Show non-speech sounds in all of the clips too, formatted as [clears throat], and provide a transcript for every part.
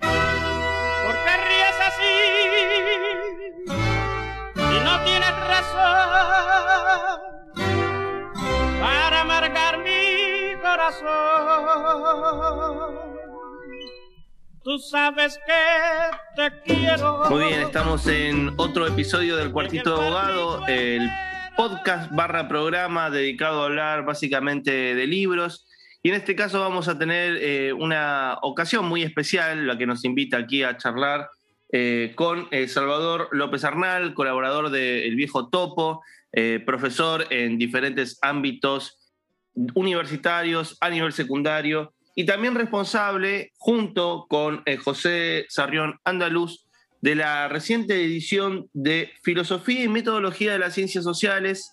¿Por qué ríes así? Y no tienes razón para amargar mi corazón. Tú sabes que te quiero. Muy bien, estamos en otro episodio del Cuartito de Abogado, el podcast barra programa dedicado a hablar básicamente de libros. Y en este caso vamos a tener eh, una ocasión muy especial, la que nos invita aquí a charlar eh, con eh, Salvador López Arnal, colaborador de El Viejo Topo, profesor en diferentes ámbitos universitarios, a nivel secundario, y también responsable, junto con José Sarrión Andaluz, de la reciente edición de Filosofía y Metodología de las Ciencias Sociales,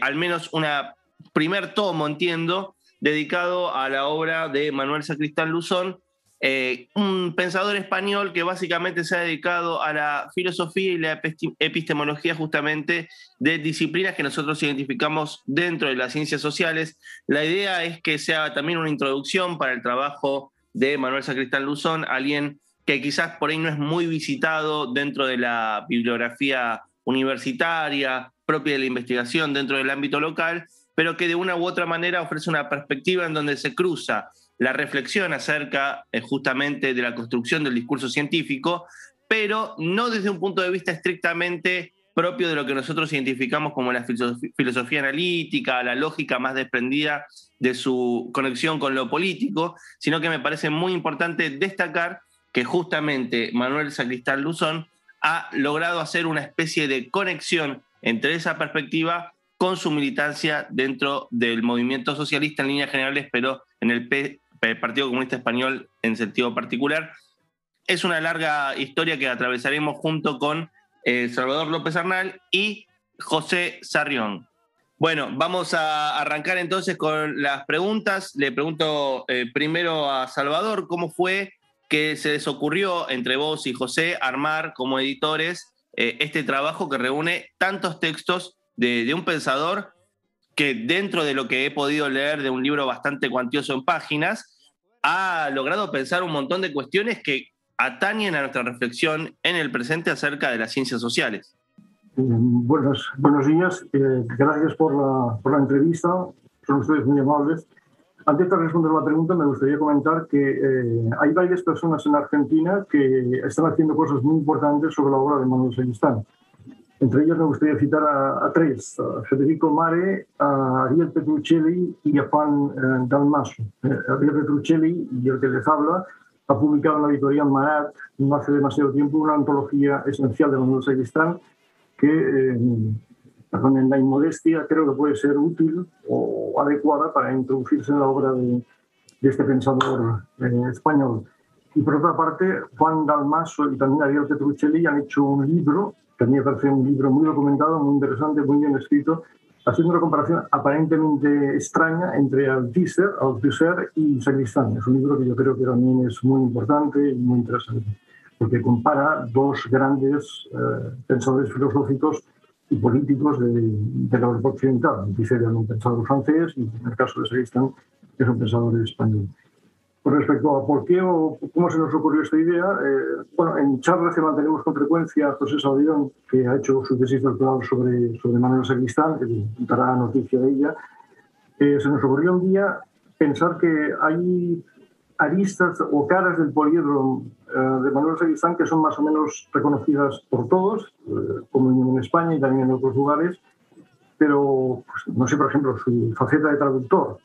al menos una primer tomo, entiendo, dedicado a la obra de Manuel Sacristán Luzón, eh, un pensador español que básicamente se ha dedicado a la filosofía y la epistemología justamente de disciplinas que nosotros identificamos dentro de las ciencias sociales. La idea es que sea también una introducción para el trabajo de Manuel Sacristán Luzón, alguien que quizás por ahí no es muy visitado dentro de la bibliografía universitaria, propia de la investigación dentro del ámbito local, pero que de una u otra manera ofrece una perspectiva en donde se cruza la reflexión acerca eh, justamente de la construcción del discurso científico, pero no desde un punto de vista estrictamente propio de lo que nosotros identificamos como la filosofía analítica, la lógica más desprendida de su conexión con lo político, sino que me parece muy importante destacar que justamente Manuel Sacristán Luzón ha logrado hacer una especie de conexión entre esa perspectiva con su militancia dentro del movimiento socialista en líneas generales, pero en el, Partido Comunista Español en sentido particular. Es una larga historia que atravesaremos junto con eh, Salvador López Arnal y José Sarrión. Bueno, vamos a arrancar entonces con las preguntas. Le pregunto eh, primero a Salvador cómo fue que se les ocurrió entre vos y José armar como editores eh, este trabajo que reúne tantos textos de, un pensador que dentro de lo que he podido leer de un libro bastante cuantioso en páginas, ha logrado pensar un montón de cuestiones que atañen a nuestra reflexión en el presente acerca de las ciencias sociales. Mm, buenos, buenos días, eh, gracias por la, por la, entrevista, son ustedes muy amables. Antes de responder la pregunta, me gustaría comentar que eh, hay varias personas en Argentina que están haciendo cosas muy importantes sobre la obra de Manuel Sacristán. Entre ellos me gustaría citar a, tres, a Federico Mare, a Ariel Petruccelli y a Juan eh, Dalmaso. Eh, Ariel Petruccelli, y el que les habla, ha publicado en la editorial Marat, no hace demasiado tiempo, una antología esencial de Manuel Sacristán que, eh, en la inmodestia, creo que puede ser útil o adecuada para introducirse en la obra de, de este pensador eh, español. Y por otra parte, Juan Dalmaso y también Ariel Petruccelli han hecho un libro que a mí me parece un libro muy documentado, muy interesante, muy bien escrito, haciendo una comparación aparentemente extraña entre Althusser, Althusser y Sacristán. Es un libro que yo creo que también es muy importante y muy interesante, porque compara dos grandes eh, pensadores filosóficos y políticos de, de la Europa occidental. Althusser era un pensador francés y en el caso de Sacristán es un pensador español. Con respecto a por qué o cómo se nos ocurrió esta idea, eh, bueno, en charlas que mantenemos con frecuencia, José Saldión, que ha hecho su tesis doctoral sobre, sobre Manuel Sacristán, que dará noticia de ella, eh, se nos ocurrió un día pensar que hay aristas o caras del poliedro eh, de de Saquistán que son más o menos reconocidas por todos, eh, como en España y también en otros lugares, pero pues, no sé, por ejemplo, su faceta de traductor.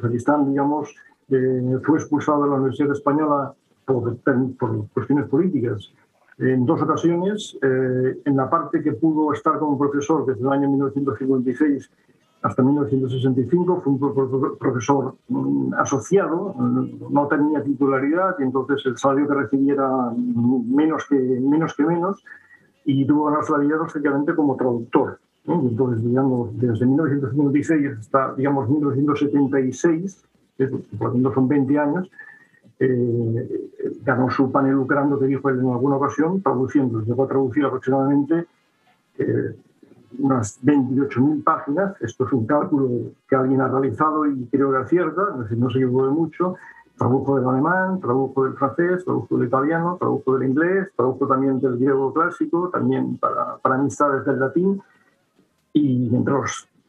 Saquistán, digamos, eh, fue expulsado de la Universidad Española por, por cuestiones políticas en dos ocasiones, eh, en la parte que pudo estar como profesor desde el año 1956 hasta 1965, fue un profesor mm, asociado, no tenía titularidad y entonces el salario que recibiera menos que menos, que menos y tuvo ganar la vida básicamente como traductor. Entonces, digamos, desde 1956 hasta, digamos, 1976, por lo tanto son 20 años, eh, ganó su panel lucrando, que dijo él en alguna ocasión, traduciendo. Llegó a traducir aproximadamente eh, unas 28.000 páginas. Esto es un cálculo que alguien ha realizado y creo que acierta, es decir, no se equivocó de mucho. Tradujo del alemán, tradujo del francés, tradujo del italiano, tradujo del inglés, tradujo también del griego clásico, también para, para amistades del latín. Y entre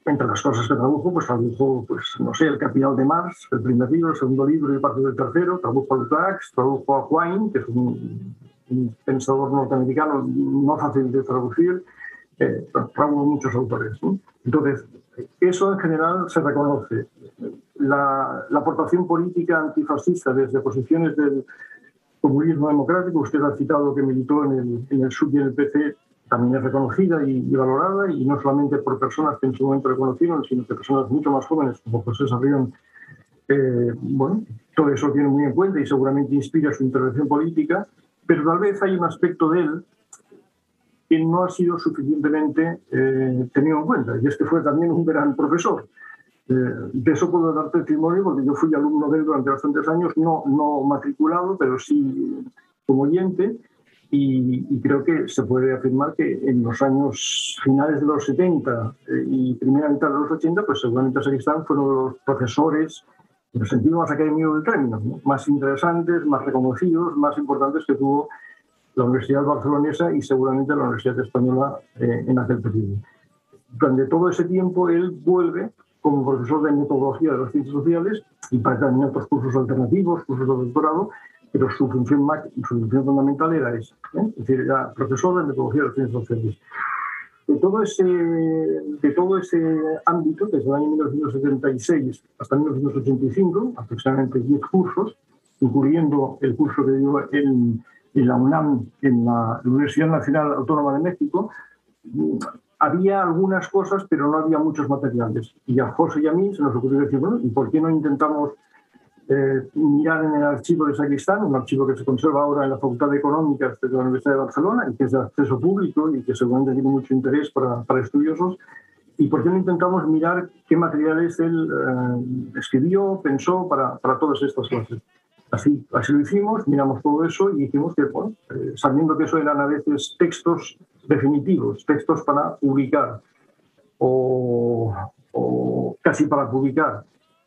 entre las cosas que tradujo, pues tradujo, pues, no sé, El Capital de Marx, el primer libro, el segundo libro y parte del tercero, tradujo a Lukács, tradujo a Quine, que es un, pensador norteamericano no fácil de traducir, eh, tradujo muchos autores. Entonces, eso en general se reconoce. La, la, aportación política antifascista desde posiciones del comunismo democrático, usted ha citado que militó en el, en el SUB y en el PC, también es reconocida y, valorada, y no solamente por personas que en su momento reconocieron, sino por personas mucho más jóvenes, como José Sarrión. Eh, bueno, todo eso tiene muy en cuenta y seguramente inspira su intervención política, pero tal vez hay un aspecto de él que no ha sido suficientemente eh, tenido en cuenta, y es que fue también un gran profesor. Eh, de eso puedo dar testimonio porque yo fui alumno de él durante bastantes años, no, no matriculado, pero sí como oyente, y, creo que se puede afirmar que en los años finales de los 70 eh, y primera mitad de los 80, pues seguramente Sacristán fueron los profesores, en el sentido más académico del término, más interesantes, más reconocidos, más importantes que tuvo la Universidad Barcelonesa y seguramente la Universidad Española eh, en aquel periodo. Durante todo ese tiempo él vuelve como profesor de metodología de las ciencias sociales y para también otros cursos alternativos, cursos de doctorado, pero su función, su función fundamental era esa, ¿eh? es decir, era profesor de metodología de las ciencias sociales. De todo, ese, de todo ese ámbito, desde el año 1976 hasta 1985, aproximadamente 10 cursos, incluyendo el curso que dio en, en la UNAM, en la Universidad Nacional Autónoma de México, había algunas cosas, pero no había muchos materiales. Y a José y a mí se nos ocurrió decir, bueno, ¿y por qué no intentamos eh, mirar en el archivo de Sacristán, un archivo que se conserva ahora en la Facultad de Económicas de la Universidad de Barcelona y que es de acceso público y que seguramente tiene mucho interés para, para estudiosos. ¿Y por qué no intentamos mirar qué materiales él eh, escribió, pensó para, para, todas estas clases? Así, así lo hicimos, miramos todo eso y dijimos que, bueno, eh, sabiendo que eso eran a veces textos definitivos, textos para publicar o, o casi para publicar,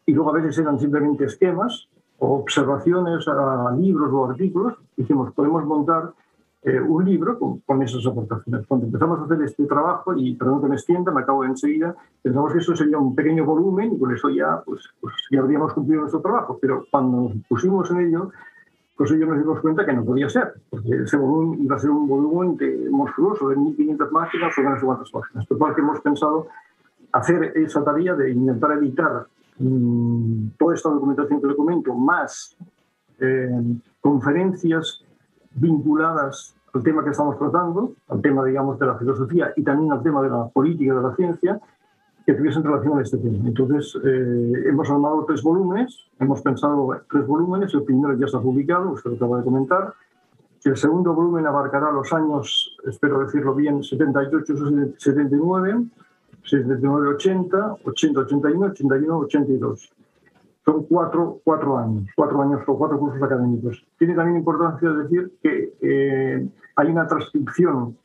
y luego a veces eran simplemente esquemas o observaciones a libros o artículos. Dijimos, podemos montar eh, un libro con, esas aportaciones. Cuando empezamos a hacer este trabajo, y perdón que me extienda, me acabo de enseguida, pensamos que eso sería un pequeño volumen y con eso ya, pues, pues ya habríamos cumplido nuestro trabajo. Pero cuando nos pusimos en ello, pues ellos nos dimos cuenta que no podía ser, porque ese volumen iba a ser un volumen de, monstruoso de 1.500 páginas o no sé cuántas páginas. Total que hemos pensado hacer esa tarea de intentar evitar Mm, toda esta documentación que le comento, más eh, conferencias vinculadas al tema que estamos tratando, al tema, digamos, de la filosofía y también al tema de la política de la ciencia, que tuviesen relación a este tema. Entonces, eh, hemos armado tres volúmenes, hemos pensado tres volúmenes, el primero ya está publicado, usted lo acaba de comentar, el segundo volumen abarcará los años, espero decirlo bien, 78-79, 79, 80, 80, 81, 81, 82. Son cuatro, cuatro años, cuatro años o cuatro cursos académicos. Tiene también importancia decir que eh, hay una transcripción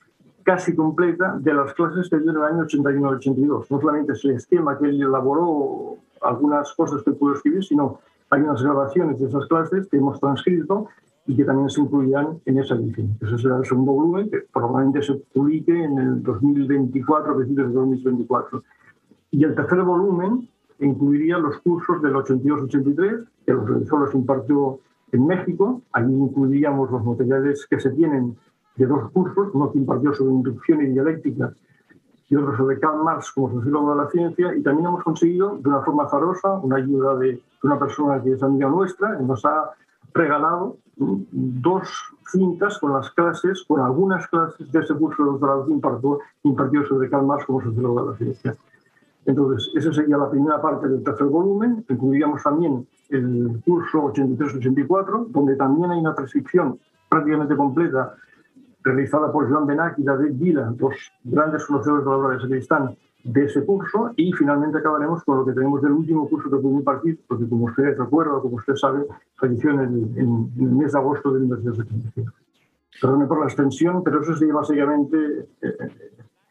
casi completa de las clases que dio en el año 81-82. No solamente es el esquema que él elaboró, algunas cosas que pudo escribir, sino hay unas grabaciones de esas clases que hemos transcrito y que también se incluirán en esa edición. Ese será el segundo volumen que probablemente se publique en el 2024, principios de 2024. Y el tercer volumen incluiría los cursos del 82-83, que los realizó, los impartió en México. Allí incluíamos los materiales que se tienen de dos cursos, uno que impartió sobre inducción y dialéctica y otro sobre Karl Marx como sociólogo de la ciencia. Y también hemos conseguido, de una forma farosa, una ayuda de, una persona que es amiga nuestra, que nos ha regalado dos cintas con las clases, con algunas clases de ese curso de doctorado que impartió, impartió sobre Karl Marx como sociólogo de la ciencia. Entonces, esa sería la primera parte del tercer volumen. Incluiríamos también el curso 83-84, donde también hay una transcripción prácticamente completa realizada por Joan Benac y David Vila, dos grandes conocedores de la obra de Sacristán, de ese curso. Y finalmente acabaremos con lo que tenemos del último curso que pude impartir, porque como usted recuerda, como usted sabe, falleció en el, en, el mes de agosto del 1975. Perdone por la extensión, pero eso sería básicamente eh,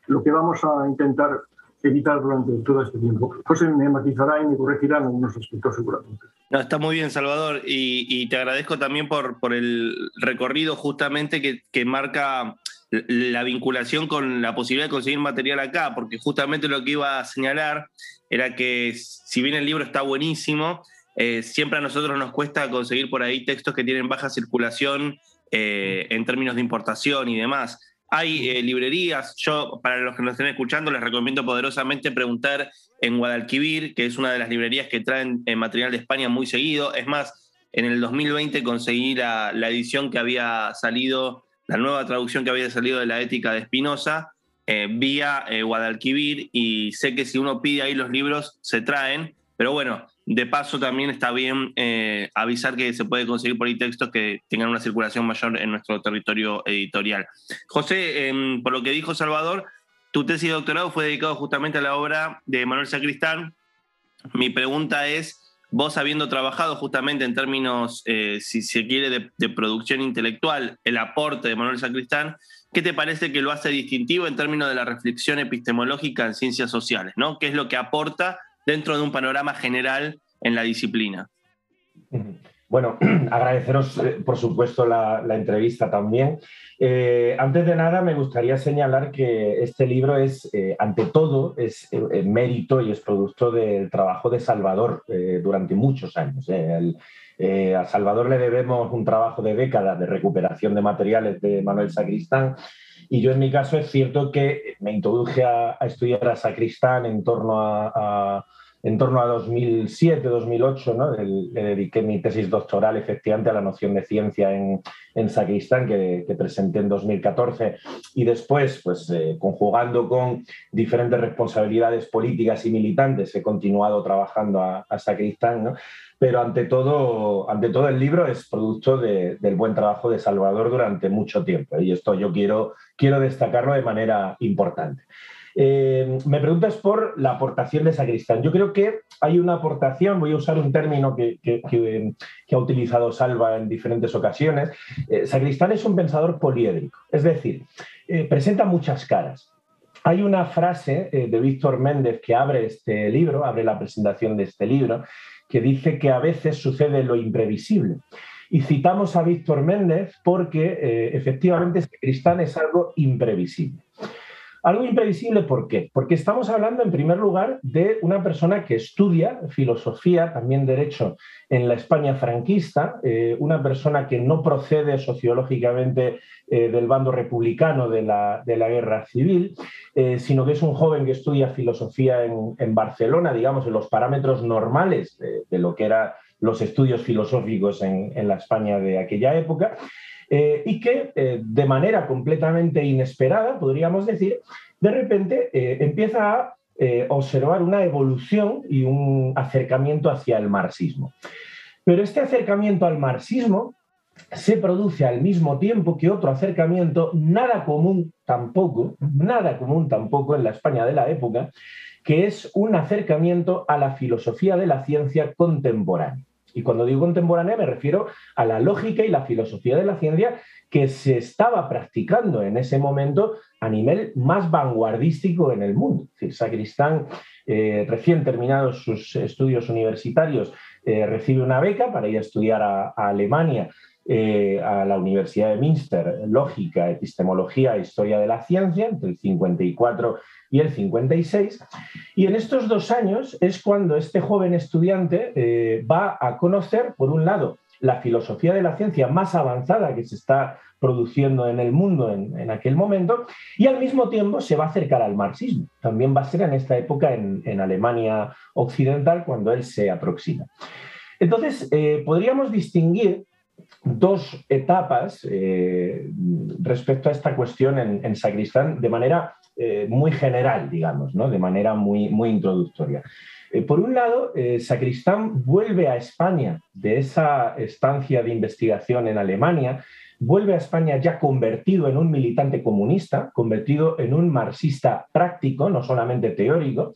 lo que vamos a intentar evitar durante todo este tiempo. José me matizará y me corregirá en algunos aspectos seguramente. No, está muy bien, Salvador, y, te agradezco también por, por el recorrido justamente que, que, marca la vinculación con la posibilidad de conseguir material acá, porque justamente lo que iba a señalar era que si bien el libro está buenísimo, eh, siempre a nosotros nos cuesta conseguir por ahí textos que tienen baja circulación eh, en términos de importación y demás. Hay eh, librerías, yo para los que nos estén escuchando les recomiendo poderosamente preguntar en Guadalquivir, que es una de las librerías que traen material de España muy seguido. Es más, en el 2020 conseguí la, edición que había salido, la nueva traducción que había salido de la ética de Spinoza, eh, vía Guadalquivir, y sé que si uno pide ahí los libros, se traen, pero bueno, de paso, también está bien eh, avisar que se puede conseguir por ahí textos que tengan una circulación mayor en nuestro territorio editorial. José, em, por lo que dijo Salvador, tu tesis de doctorado fue dedicado justamente a la obra de Manuel Sacristán. Mi pregunta es, vos habiendo trabajado justamente en términos, eh, si se quiere, de, producción intelectual, el aporte de Manuel Sacristán, ¿qué te parece que lo hace distintivo en términos de la reflexión epistemológica en ciencias sociales? ¿no? ¿Qué es lo que aporta dentro de un panorama general en la disciplina. Bueno, [clears throat] agradeceros, eh, por supuesto, la, entrevista también. Eh, antes de nada, me gustaría señalar que este libro es, eh, ante todo, es mérito y es producto del trabajo de Salvador durante muchos años. a Salvador le debemos un trabajo de décadas de recuperación de materiales de Manuel Sacristán. Y yo en mi caso es cierto que me introduje a, estudiar a Sacristán en torno a en torno a 2007, 2008, ¿no? le dediqué mi tesis doctoral efectivamente a la noción de ciencia en, en Sacristán, que, presenté en 2014, y después, pues eh, conjugando con diferentes responsabilidades políticas y militantes, he continuado trabajando a, a ¿no? pero ante todo, ante todo el libro es producto del buen trabajo de Salvador durante mucho tiempo, y esto yo quiero, quiero destacarlo de manera importante. Eh, me preguntas por la aportación de Sacristán. Yo creo que hay una aportación, voy a usar un término que, ha utilizado Salva en diferentes ocasiones. Eh, Sacristán es un pensador poliédrico, es decir, eh, presenta muchas caras. Hay una frase de Víctor Méndez que abre este libro, abre la presentación de este libro, que dice que a veces sucede lo imprevisible. Y citamos a Víctor Méndez porque efectivamente Sacristán es algo imprevisible. Algo imprevisible, ¿por qué? Porque estamos hablando, en primer lugar, de una persona que estudia filosofía, también derecho, en la España franquista, eh, una persona que no procede sociológicamente eh, del bando republicano de la, guerra civil, eh, sino que es un joven que estudia filosofía en, Barcelona, digamos, en los parámetros normales de, lo que eran los estudios filosóficos en, en la España de aquella época. Eh, y que eh, de manera completamente inesperada, podríamos decir, de repente eh, empieza a observar una evolución y un acercamiento hacia el marxismo. Pero este acercamiento al marxismo se produce al mismo tiempo que otro acercamiento nada común tampoco, nada común tampoco en la España de la época, que es un acercamiento a la filosofía de la ciencia contemporánea. Y cuando digo contemporánea me refiero a la lógica y la filosofía de la ciencia que se estaba practicando en ese momento a nivel más vanguardístico en el mundo. Es Sacristán, eh, recién terminados sus estudios universitarios, eh, recibe una beca para ir a estudiar a, Alemania, eh, a la Universidad de Münster, Lógica, Epistemología e Historia de la Ciencia, entre el 54 y el 56. Y en estos dos años es cuando este joven estudiante eh, va a conocer, por un lado, la filosofía de la ciencia más avanzada que se está produciendo en el mundo en, aquel momento, y al mismo tiempo se va a acercar al marxismo. También va a ser en esta época en, Alemania Occidental cuando él se aproxima. Entonces, eh, podríamos distinguir dos etapas eh, respecto a esta cuestión en, Sacristán de manera eh, muy general, digamos, ¿no? de manera muy, muy introductoria. Eh, por un lado, Sacristán vuelve a España de esa estancia de investigación en Alemania vuelve a España ya convertido en un militante comunista, convertido en un marxista práctico, no solamente teórico.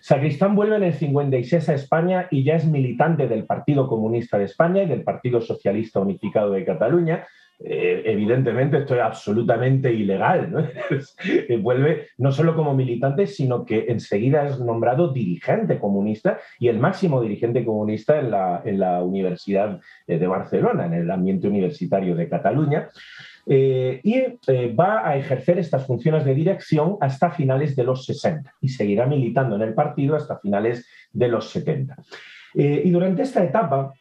Sacristán vuelve en el 56 a España y ya es militante del Partido Comunista de España y del Partido Socialista Unificado de Cataluña, eh, evidentemente esto es absolutamente ilegal. ¿no? [laughs] Vuelve no solo como militante, sino que enseguida es nombrado dirigente comunista y el máximo dirigente comunista en la, en la Universidad eh, de Barcelona, en el ambiente universitario de Cataluña. Eh, y va a ejercer estas funciones de dirección hasta finales de los 60 y seguirá militando en el partido hasta finales de los 70. y durante esta etapa,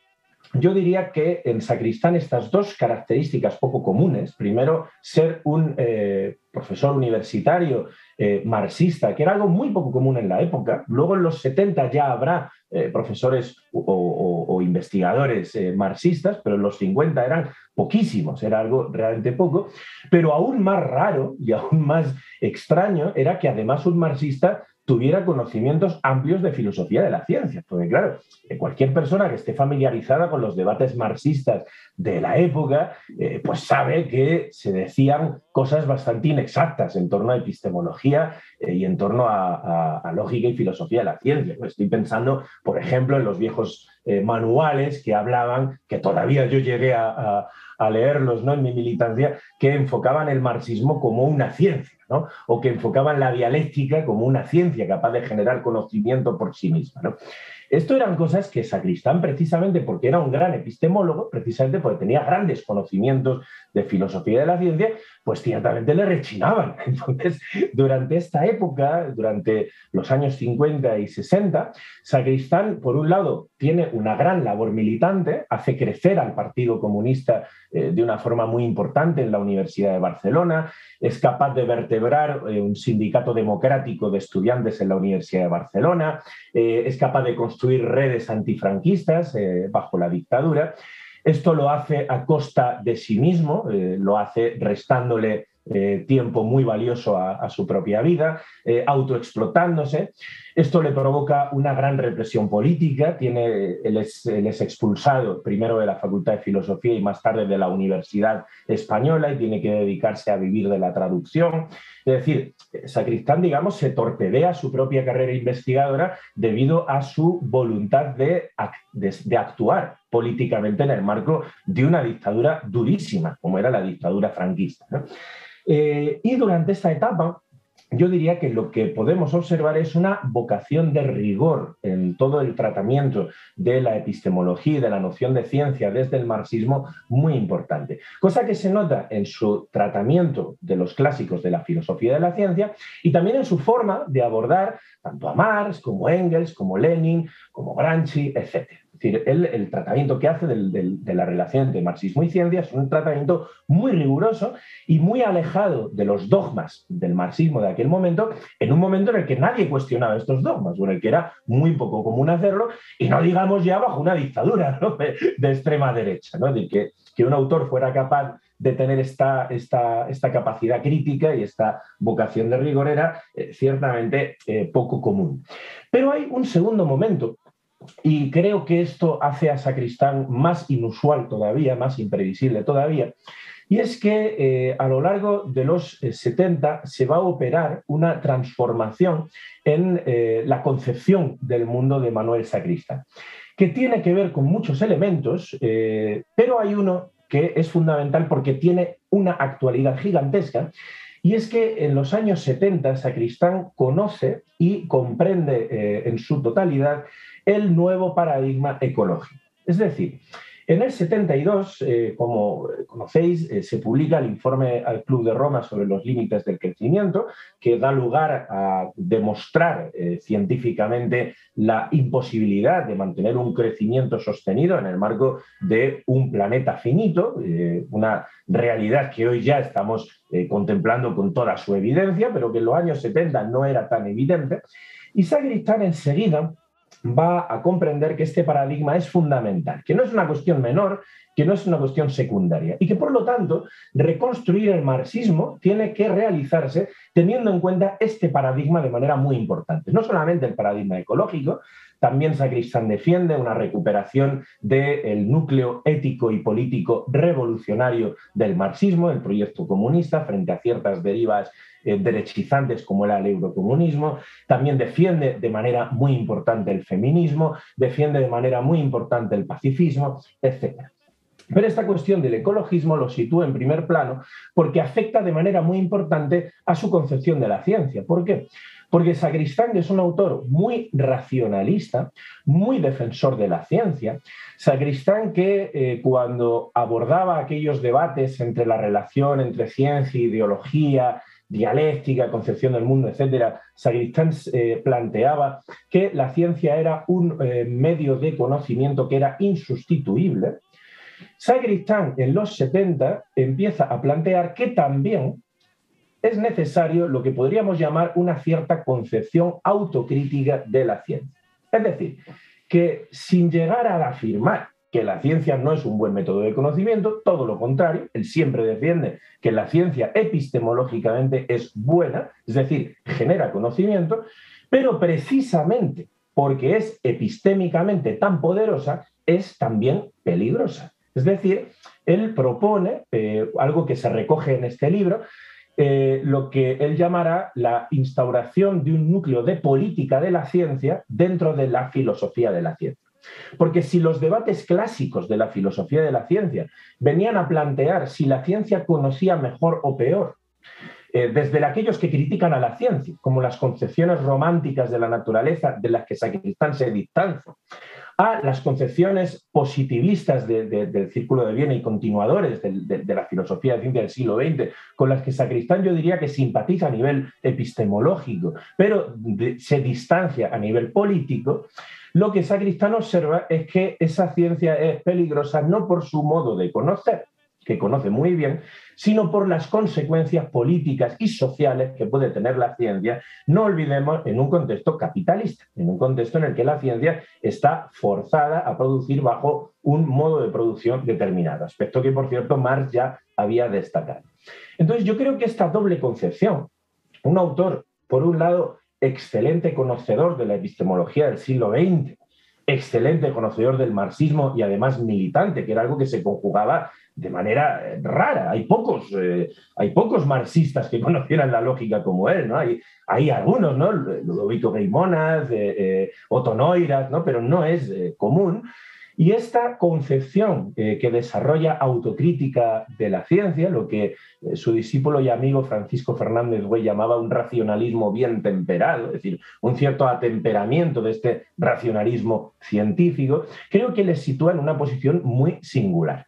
yo diría que en Sacristán estas dos características poco comunes, primero ser un eh, profesor universitario eh, marxista, que era algo muy poco común en la época, luego en los 70 ya habrá eh, profesores o, investigadores marxistas, pero en los 50 eran poquísimos, era algo realmente poco, pero aún más raro y aún más extraño era que además un marxista tuviera conocimientos amplios de filosofía de la ciencia. Porque claro, cualquier persona que esté familiarizada con los debates marxistas de la época, eh, pues sabe que se decían cosas bastante inexactas en torno a epistemología eh, y en torno a, lógica y filosofía de la ciencia. Pues estoy pensando, por ejemplo, en los viejos eh, manuales que hablaban, que todavía yo llegué a, leerlos ¿no? en mi militancia, que enfocaban el marxismo como una ciencia o que enfocaban la dialéctica como una ciencia capaz de generar conocimiento por sí misma. Esto eran cosas que Sacristán, precisamente porque era un gran epistemólogo, precisamente porque tenía grandes conocimientos de filosofía de la ciencia, pues ciertamente le rechinaban. [laughs] Entonces, durante esta época, durante los años 50 y 60, Sacristán, por un lado, tiene una gran labor militante, hace crecer al Partido Comunista eh, de una forma muy importante en la Universidad de Barcelona, es capaz de vertebrar eh, un sindicato democrático de estudiantes en la Universidad de Barcelona, eh, es capaz de construir redes antifranquistas bajo la dictadura. Esto lo hace a costa de sí mismo, lo hace restándole eh, tiempo muy valioso a, su propia vida, eh, autoexplotándose. Esto le provoca una gran represión política. Tiene, él, es, expulsado primero de la Facultad de Filosofía y más tarde de la Universidad Española y tiene que dedicarse a vivir de la traducción. Es decir, Sacristán, digamos, se torpedea su propia carrera investigadora debido a su voluntad de, de actuar políticamente en el marco de una dictadura durísima, como era la dictadura franquista. Eh, y durante esta etapa, yo diría que lo que podemos observar es una vocación de rigor en todo el tratamiento de la epistemología y de la noción de ciencia desde el marxismo muy importante, cosa que se nota en su tratamiento de los clásicos de la filosofía de la ciencia y también en su forma de abordar tanto a Marx como Engels, como Lenin, como Gramsci, etc. Es decir, el tratamiento que hace de la relación entre marxismo y ciencia es un tratamiento muy riguroso y muy alejado de los dogmas del marxismo de aquel momento, en un momento en el que nadie cuestionaba estos dogmas, o en el que era muy poco común hacerlo, y no digamos ya bajo una dictadura [laughs] de, extrema derecha. ¿no? Que, un autor fuera capaz de tener esta, capacidad crítica y esta vocación de rigor era eh, ciertamente eh, poco común. Pero hay un segundo momento y creo que esto hace a Sacristán más inusual todavía, más imprevisible todavía. Y es que eh, a lo largo de los 70 eh, se va a operar una transformación en eh, la concepción del mundo de Manuel Sacristán, que tiene que ver con muchos elementos, pero hay uno que es fundamental porque tiene una actualidad gigantesca y es que en los años 70 Sacristán conoce y comprende en su totalidad el nuevo paradigma ecológico. Es decir, En el 72, eh, como conocéis, eh, se publica el informe al Club de Roma sobre los límites del crecimiento, que da lugar a demostrar eh, científicamente la imposibilidad de mantener un crecimiento sostenido en el marco de un planeta finito, una realidad que hoy ya estamos contemplando con toda su evidencia, pero que en los años 70 no era tan evidente. Y Sagristán enseguida va a comprender que este paradigma es fundamental, que no es una cuestión menor, que no es una cuestión secundaria y que por lo tanto reconstruir el marxismo tiene que realizarse teniendo en cuenta este paradigma de manera muy importante. No solamente el paradigma ecológico, también Sacristán defiende una recuperación del núcleo ético y político revolucionario del marxismo, el proyecto comunista, frente a ciertas derivas eh, derechizantes como era el eurocomunismo, también defiende de manera muy importante el feminismo, defiende de manera muy importante el pacifismo, etc. Pero esta cuestión del ecologismo lo sitúa en primer plano porque afecta de manera muy importante a su concepción de la ciencia. ¿Por qué? Porque Sacristán es un autor muy racionalista, muy defensor de la ciencia. Sacristán que eh, cuando abordaba aquellos debates entre la relación entre ciencia, ideología, dialéctica, concepción del mundo, etcétera, Sagristán eh, planteaba que la ciencia era un eh, medio de conocimiento que era insustituible. Sagristán en los 70 empieza a plantear que también es necesario lo que podríamos llamar una cierta concepción autocrítica de la ciencia. Es decir, que sin llegar a afirmar que la ciencia no es un buen método de conocimiento, todo lo contrario, él siempre defiende que la ciencia epistemológicamente es buena, es decir, genera conocimiento, pero precisamente porque es epistémicamente tan poderosa, es también peligrosa. Es decir, él propone eh, algo que se recoge en este libro, eh, lo que él llamará la instauración de un núcleo de política de la ciencia dentro de la filosofía de la ciencia. Porque si los debates clásicos de la filosofía de la ciencia venían a plantear si la ciencia conocía mejor o peor, eh, desde aquellos que critican a la ciencia, como las concepciones románticas de la naturaleza de las que Sacristán se distancia, a las concepciones positivistas del círculo de Viena y continuadores de, la filosofía de ciencia del siglo XX, con las que Sacristán yo diría que simpatiza a nivel epistemológico, pero se distancia a nivel político, lo que Sacristán observa es que esa ciencia es peligrosa no por su modo de conocer, que conoce muy bien, sino por las consecuencias políticas y sociales que puede tener la ciencia, no olvidemos, en un contexto capitalista, en un contexto en el que la ciencia está forzada a producir bajo un modo de producción determinado, aspecto que, por cierto, Marx ya había destacado. Entonces, yo creo que esta doble concepción, un autor, por un lado, excelente conocedor de la epistemología del siglo XX, excelente conocedor del marxismo y además militante, que era algo que se conjugaba de manera eh, rara. Hay pocos, eh, hay pocos marxistas que [laughs] conocieran la lógica como él, ¿no? Hay, hay algunos, ¿no? Ludovico Gaymonas, eh, Otto Neurath, ¿no? Pero no es común. Y esta concepción eh, que desarrolla autocrítica de la ciencia, lo que eh, su discípulo y amigo Francisco Fernández Güey llamaba un racionalismo bien temperado, es decir, un cierto atemperamiento de este racionalismo científico, creo que les sitúa en una posición muy singular.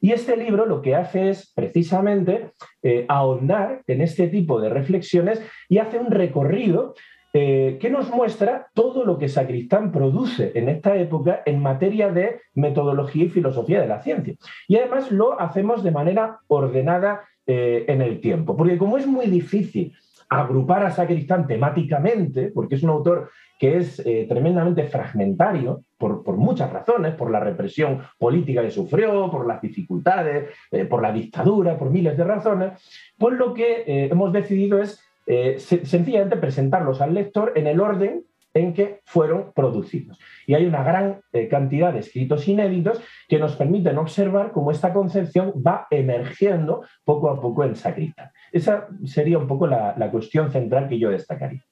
Y este libro lo que hace es precisamente eh, ahondar en este tipo de reflexiones y hace un recorrido eh, que nos muestra todo lo que Sacristán produce en esta época en materia de metodología y filosofía de la ciencia. Y además lo hacemos de manera ordenada eh, en el tiempo, porque como es muy difícil agrupar a Sacristán temáticamente, porque es un autor que es eh, tremendamente fragmentario por, por, muchas razones, por la represión política que sufrió, por las dificultades, por la dictadura, por miles de razones, pues lo que hemos decidido es eh, sencillamente presentarlos al lector en el orden en que fueron producidos. Y hay una gran eh, cantidad de escritos inéditos que nos permiten observar cómo esta concepción va emergiendo poco a poco en Sacristán. Esa sería un poco la, cuestión central que yo destacaría.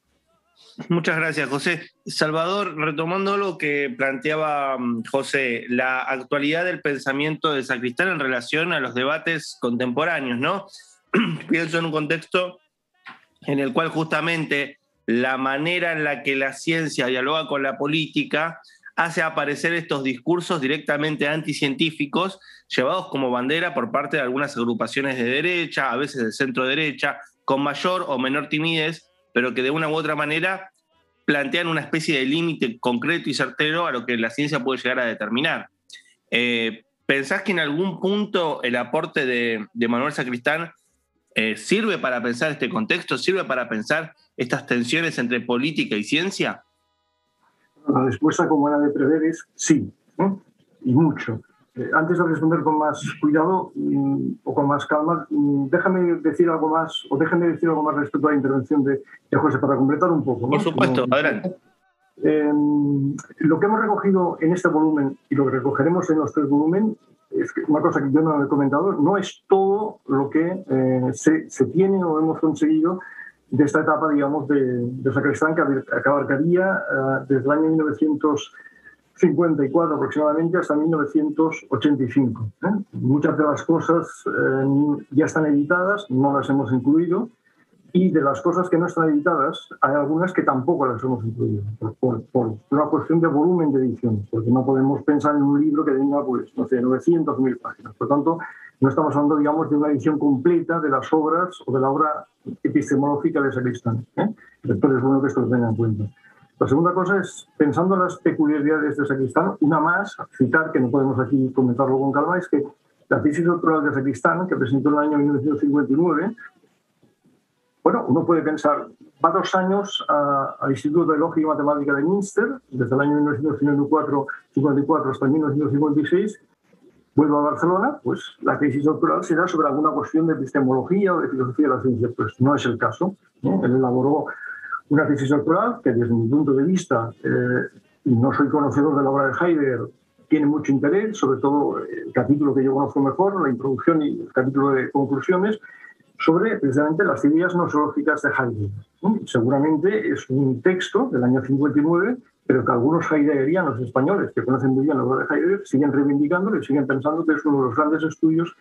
Muchas gracias, José. Salvador, retomando lo que planteaba mm, José, la actualidad del pensamiento de Sacristán en relación a los debates contemporáneos, ¿no? [clears throat] Pienso en un contexto en el cual justamente la manera en la que la ciencia dialoga con la política hace aparecer estos discursos directamente anticientíficos, llevados como bandera por parte de algunas agrupaciones de derecha, a veces de centro derecha, con mayor o menor timidez, pero que de una u otra manera plantean una especie de límite concreto y certero a lo que la ciencia puede llegar a determinar. Eh, ¿Pensás que en algún punto el aporte de, Manuel Sacristán eh, sirve para pensar este contexto, sirve para pensar estas tensiones entre política y ciencia? La respuesta, como era de prever, es sí, y mucho. Eh, antes de responder con más cuidado mm, o con más calma, mm, déjame decir algo más, o déjame decir algo más respecto a la intervención de, José, para completar un poco. Por supuesto, adelante. Em, lo que hemos recogido en este volumen y lo que recogeremos en los tres volúmenes es una cosa que yo no he comentado, no es todo lo que eh, se, se, tiene o hemos conseguido de esta etapa, digamos, de, de Sacristán, que abarcaría uh, desde el año 1954 aproximadamente hasta 1985. ¿eh? Muchas de las cosas eh, ya están editadas, no las hemos incluido, y de las cosas que no están editadas, hay algunas que tampoco las hemos incluido, por, por, una cuestión de volumen de edición, porque no podemos pensar en un libro que tenga, pues, no sé, 900.000 páginas. Por tanto, no estamos hablando, digamos, de una edición completa de las obras o de la obra epistemológica de Sacristán. ¿eh? Esto es bueno que esto lo tenga en cuenta. La segunda cosa es, pensando en las peculiaridades de Sacristán, una más, citar, que no podemos aquí comentarlo con calma, es que la tesis doctoral de Sacristán, que presentó en el año 1959, bueno, uno puede pensar, va dos años al Instituto de Lógica y Matemática de Münster, desde el año 1954 hasta 1956, vuelvo a Barcelona, pues la tesis doctoral será sobre alguna cuestión de epistemología o de filosofía de la ciencia. Pues no es el caso. Él elaboró una tesis doctoral que desde mi punto de vista, eh, no soy conocedor de la obra de Heidegger, tiene mucho interés, sobre todo el capítulo que yo conozco mejor, la introducción y el capítulo de conclusiones, sobre precisamente las ideas nosológicas de Heidegger. Seguramente es un texto del año 59 pero que algunos heideggerianos españoles que conocen muy bien la obra de Heidegger siguen reivindicando y siguen pensando que es uno de los grandes estudios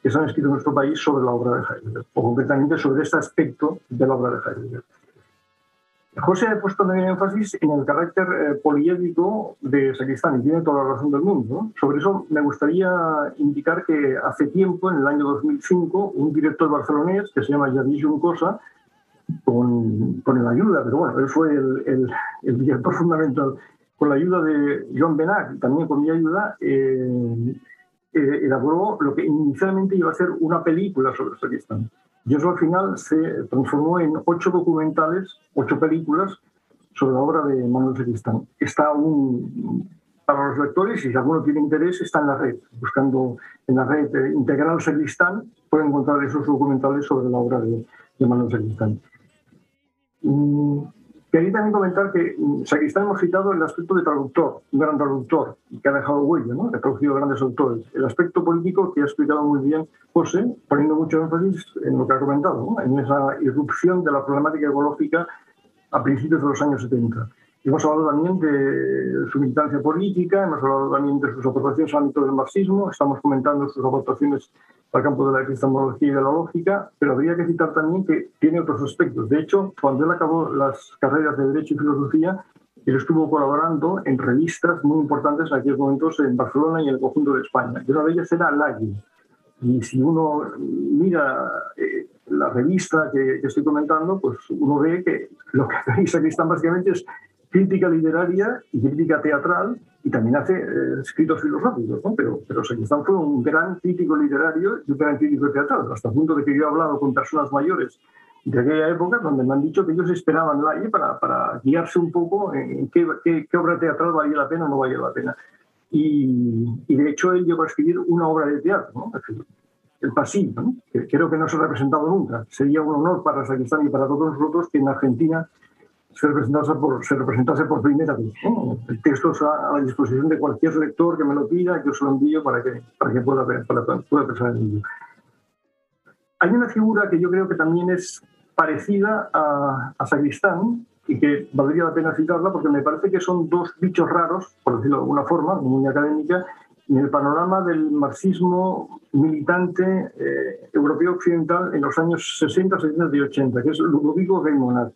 que se han escrito en nuestro país sobre la obra de Heidegger, o concretamente sobre este aspecto de la obra de Heidegger. José ha puesto también énfasis en el carácter eh, poliédrico de Sacristán y tiene toda la razón del mundo. Sobre eso me gustaría indicar que hace tiempo, en el año 2005, un director barcelonés que se llama Javier Juncosa con, con la ayuda, pero bueno, él fue el, el, director fundamental, con la ayuda de Joan Benac también con mi ayuda, eh, eh, elaboró lo que inicialmente iba a ser una película sobre Uzbekistán. Y eso al final se transformó en ocho documentales, ocho películas sobre la obra de Manuel Uzbekistán. Está un, para los lectores, si alguno tiene interés, está en la red. Buscando en la red eh, Integral Uzbekistán, pueden encontrar esos documentales sobre la obra de, Manuel Uzbekistán. Mm, quería también comentar que mm, Sacristán hemos citado el aspecto de traductor, un gran traductor, que ha dejado huella, ¿no? ha traducido grandes autores. El aspecto político que ha explicado muy bien José, poniendo mucho énfasis en lo que ha comentado, en esa irrupción de la problemática ecológica a principios de los años 70. Hemos hablado también de su militancia política, hemos hablado también de sus aportaciones al ámbito del marxismo, estamos comentando sus aportaciones al campo de la epistemología y de la lógica, pero habría que citar también que tiene otros aspectos. De hecho, cuando él acabó las carreras de Derecho y Filosofía, él estuvo colaborando en revistas muy importantes en aquellos momentos en Barcelona y en el conjunto de España. Y una de ellas era Lagui. Y si uno mira eh, la revista que, estoy comentando, pues uno ve que lo que [laughs] hace están básicamente es crítica literaria y crítica teatral y también hace eh, escritos filosóficos, ¿no? pero, pero Sacristán fue un gran crítico literario y un gran crítico teatral, hasta el punto de que yo he hablado con personas mayores de aquella época donde me han dicho que ellos esperaban la para, para guiarse un poco en qué, qué, obra teatral valía la pena o no valía la pena. Y, y, de hecho él llegó a escribir una obra de teatro, ¿no? el pasillo, ¿no? que creo que no se ha representado nunca. Sería un honor para Sacristán y para todos nosotros que en Argentina se representase por, se representase por primera vez. El texto está a la disposición de cualquier lector que me lo pida yo se lo envío para que, para que pueda, para, pueda pensar en ello. Hay una figura que yo creo que también es parecida a, a Sacristán y que valdría la pena citarla porque me parece que son dos bichos raros, por decirlo de alguna forma, muy académica, en el panorama del marxismo militante eh, europeo occidental en los años 60, 70 y 80, que es Ludovico Gaymonat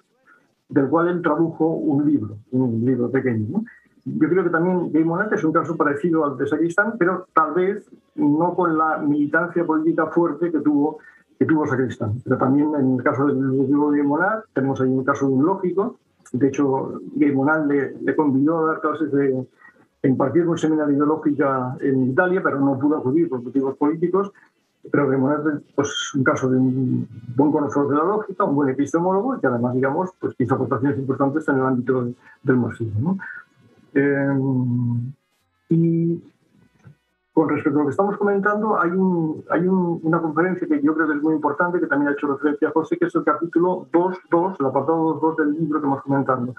del cual él tradujo un libro, un libro pequeño. yo creo que también Gay Monat es un caso parecido al de Sacristán, pero tal vez no con la militancia política fuerte que tuvo, que tuvo Sacristán. Pero también en el caso del Gay Monat tenemos ahí un caso de un lógico. De hecho, Gay Monat le, le convidó a dar clases de, impartir un seminario ideológica en Italia, pero no pudo acudir por motivos políticos. Gay Monat es pues, un caso de un buen conocedor de la lógica, un buen epistemólogo y que además, digamos, pues, hizo aportaciones importantes en el ámbito del marxismo. ¿no? Eh, y con respecto a lo que estamos comentando, hay, un, hay un, una conferencia que yo creo que es muy importante, que también ha hecho referencia a José, que es el capítulo 2.2, el apartado 2.2 del libro que hemos comentando.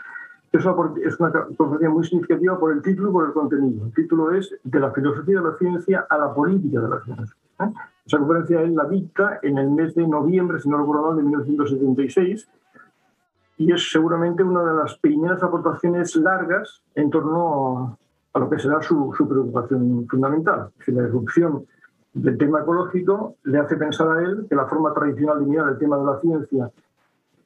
Es una, es una conferencia muy significativa por el título y por el contenido. El título es De la filosofía de la ciencia a la política de la ciencia. ¿eh? Esa conferencia él la dicta en el mes de noviembre, si no recuerdo mal, de 1976, y es seguramente una de las primeras aportaciones largas en torno a, lo que será su, preocupación fundamental. Si la irrupción del tema ecológico le hace pensar a él que la forma tradicional de mirar el tema de la ciencia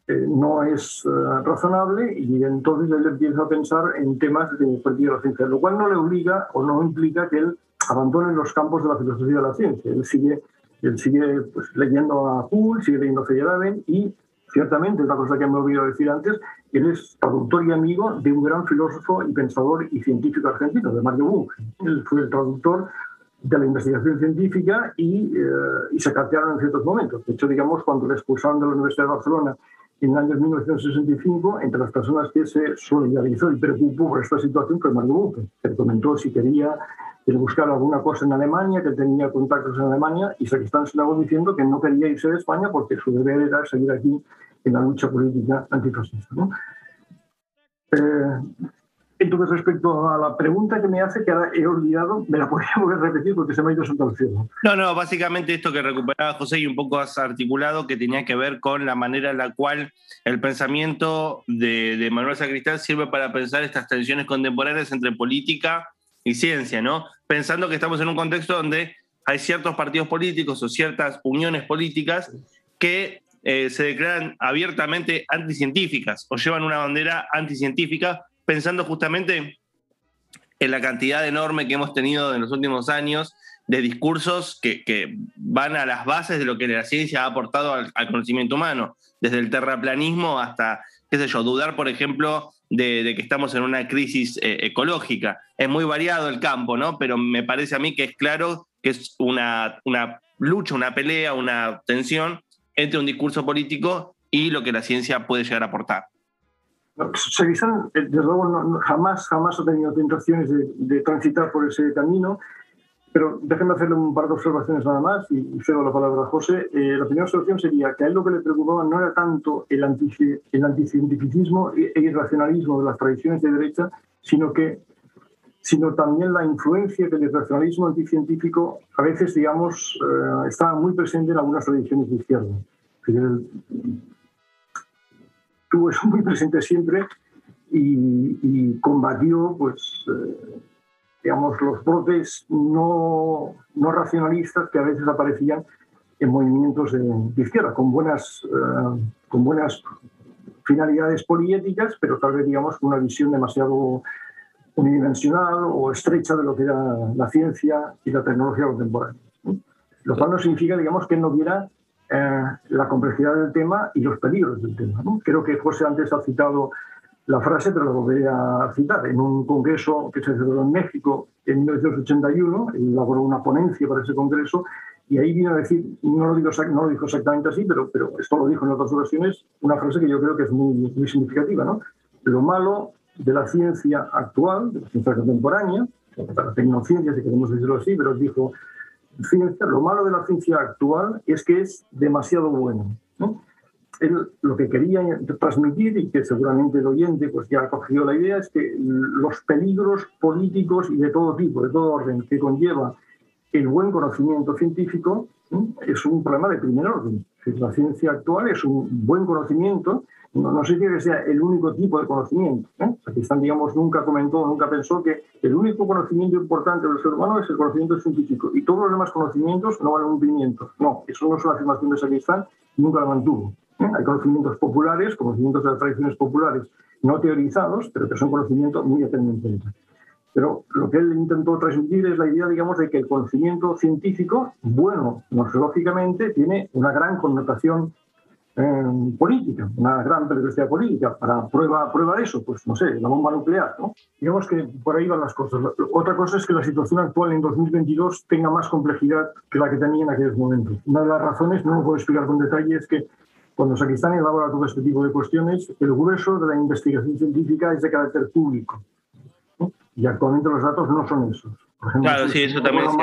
eh, no es eh, razonable y entonces él empieza a pensar en temas de de la ciencia, lo cual no le obliga o no implica que él abandone los campos de la filosofía de la ciencia. Él sigue, él sigue pues, leyendo a Poole, sigue leyendo a Feyerabend y Ciertamente, otra cosa que me he olvidado decir antes, él es traductor y amigo de un gran filósofo y pensador y científico argentino, de Mario Buch. Él fue el traductor de la investigación científica y, eh, y se catearon en ciertos momentos. De hecho, digamos, cuando le expulsaron de la Universidad de Barcelona en el año 1965, entre las personas que se solidarizó y preocupó por esta situación fue Mario Buch, que comentó si quería buscar alguna cosa en Alemania, que tenía contactos en Alemania, y se estaba diciendo que no quería irse de España porque su deber era seguir aquí en la lucha política antifascista. Eh, entonces, respecto a la pregunta que me hace, que ahora he olvidado, me la podría volver a repetir porque se me ha ido su cielo. No, no, básicamente esto que recuperaba José y un poco has articulado, que tenía que ver con la manera en la cual el pensamiento de, de Manuel Sacristán sirve para pensar estas tensiones contemporáneas entre política y ciencia, ¿no? Pensando que estamos en un contexto donde hay ciertos partidos políticos o ciertas uniones políticas que eh, se declaran abiertamente anticientíficas o llevan una bandera anticientífica, pensando justamente en la cantidad enorme que hemos tenido en los últimos años de discursos que, van a las bases de lo que la ciencia ha aportado al, conocimiento humano, desde el terraplanismo hasta, qué sé yo, dudar, por ejemplo, de, que estamos en una crisis eh, ecológica. Es muy variado el campo, ¿no? Pero me parece a mí que es claro que es una, una lucha, una pelea, una tensión entre un discurso político y lo que la ciencia puede llegar a aportar. Seguizán, eh, desde luego, jamás, jamás ha tenido tentaciones de, de transitar por ese camino. Pero déjenme hacerle un par de observaciones nada más y, cedo la palabra a José. Eh, la primera observación sería que a él lo que le preocupaba no era tanto el, anti, el anticientificismo e, e irracionalismo de las tradiciones de derecha, sino que sino también la influencia del irracionalismo anticientífico a veces, digamos, eh, estaba muy presente en algunas tradiciones de izquierda. Él tuvo eso [laughs] muy presente siempre y, y combatió, pues, eh, digamos, los brotes no, no racionalistas que a veces aparecían en movimientos de, izquierda, con buenas, eh, con buenas finalidades poliéticas, pero tal vez, digamos, con una visión demasiado unidimensional o estrecha de lo que era la ciencia y la tecnología contemporánea. Lo cual no significa, digamos, que no viera eh, la complejidad del tema y los peligros del tema. Creo que José antes ha citado la frase, pero la volveré a citar. En un congreso que se celebró en México en 1981, elaboró una ponencia para ese congreso y ahí vino a decir, no lo, digo, no lo dijo exactamente así, pero, pero esto lo dijo en otras ocasiones, una frase que yo creo que es muy, muy significativa. ¿no? Lo malo de la ciencia actual, de la ciencia contemporánea, la tecnociencia, si queremos decirlo así, pero dijo, ciencia, lo malo de la ciencia actual es que es demasiado bueno. ¿no? él lo que quería transmitir y que seguramente el oyente pues ya ha cogido la idea es que los peligros políticos y de todo tipo, de todo orden que conlleva el buen conocimiento científico es un problema de primer orden. La ciencia actual es un buen conocimiento, no, no significa que sea el único tipo de conocimiento. ¿eh? Están, digamos, nunca comentó, nunca pensó que el único conocimiento importante del ser humano es el conocimiento científico y todos los demás conocimientos no valen un pimiento. No, eso no es una afirmación de Sacristán, nunca la mantuvo. Hay conocimientos populares, conocimientos de las tradiciones populares no teorizados, pero que son conocimientos muy a. Pero lo que él intentó transmitir es la idea, digamos, de que el conocimiento científico, bueno, lógicamente, tiene una gran connotación eh, política, una gran periodista política. Para prueba, prueba de eso, pues no sé, la bomba nuclear. ¿no? Digamos que por ahí van las cosas. Otra cosa es que la situación actual en 2022 tenga más complejidad que la que tenía en aquellos momentos. Una de las razones, no lo puedo explicar con detalle, es que cuando Saquistán elabora todo este tipo de cuestiones, el grueso de la investigación científica es de carácter público. Y actualmente los datos no son esos. Por ejemplo, claro, sí, eso también es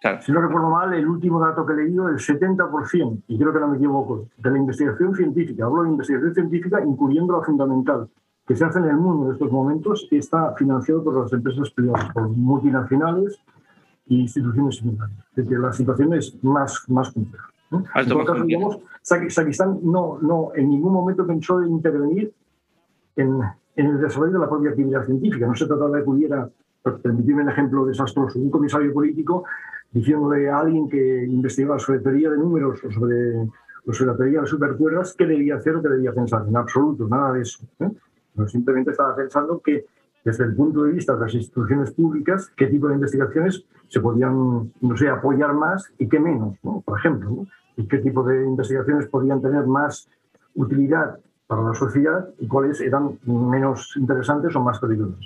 cierto. Si no recuerdo mal, el último dato que he leído, el 70%, y creo que no me equivoco, de la investigación científica, hablo de investigación científica incluyendo la fundamental, que se hace en el mundo en estos momentos, está financiado por las empresas privadas, por multinacionales e instituciones similares. Es decir, la situación es más, más compleja. En todo caso, digamos, Sakistán no, no en ningún momento pensó en intervenir en, en el desarrollo de la propia actividad científica. No se trataba de que hubiera, permitirme un ejemplo desastroso, un comisario político diciéndole a alguien que investigaba sobre teoría de números o sobre, la teoría de supercuerdas qué debía hacer o qué debía pensar. En absoluto, nada de eso. ¿eh? simplemente estaba pensando que desde el punto de vista de las instituciones públicas, qué tipo de investigaciones se podían, no sé, apoyar más y qué menos, por ejemplo, y qué tipo de investigaciones podían tener más utilidad para la sociedad y cuáles eran menos interesantes o más peligrosas.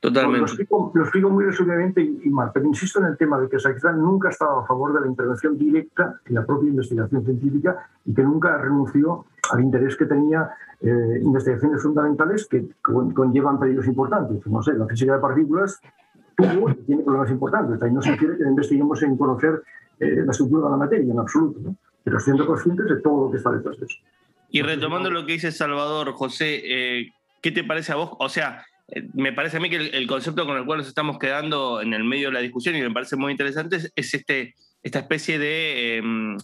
Totalmente. Lo explico, muy resumidamente y, mal, pero insisto en el tema de que Saizán nunca estaba a favor de la intervención directa en la propia investigación científica y que nunca renunció al interés que tenía eh, investigaciones fundamentales que conllevan peligros importantes. No sé, la física de partículas tuvo y tiene problemas importantes. Ahí no se quiere que investiguemos en conocer eh, la estructura de la materia en absoluto, pero siendo conscientes de todo lo que está detrás de eso. Y retomando lo que dice Salvador, José, eh, ¿qué te parece a vos? O sea, me parece a mí que el, concepto con el cual nos estamos quedando en el medio de la discusión y me parece muy interesante es, este, esta especie de em,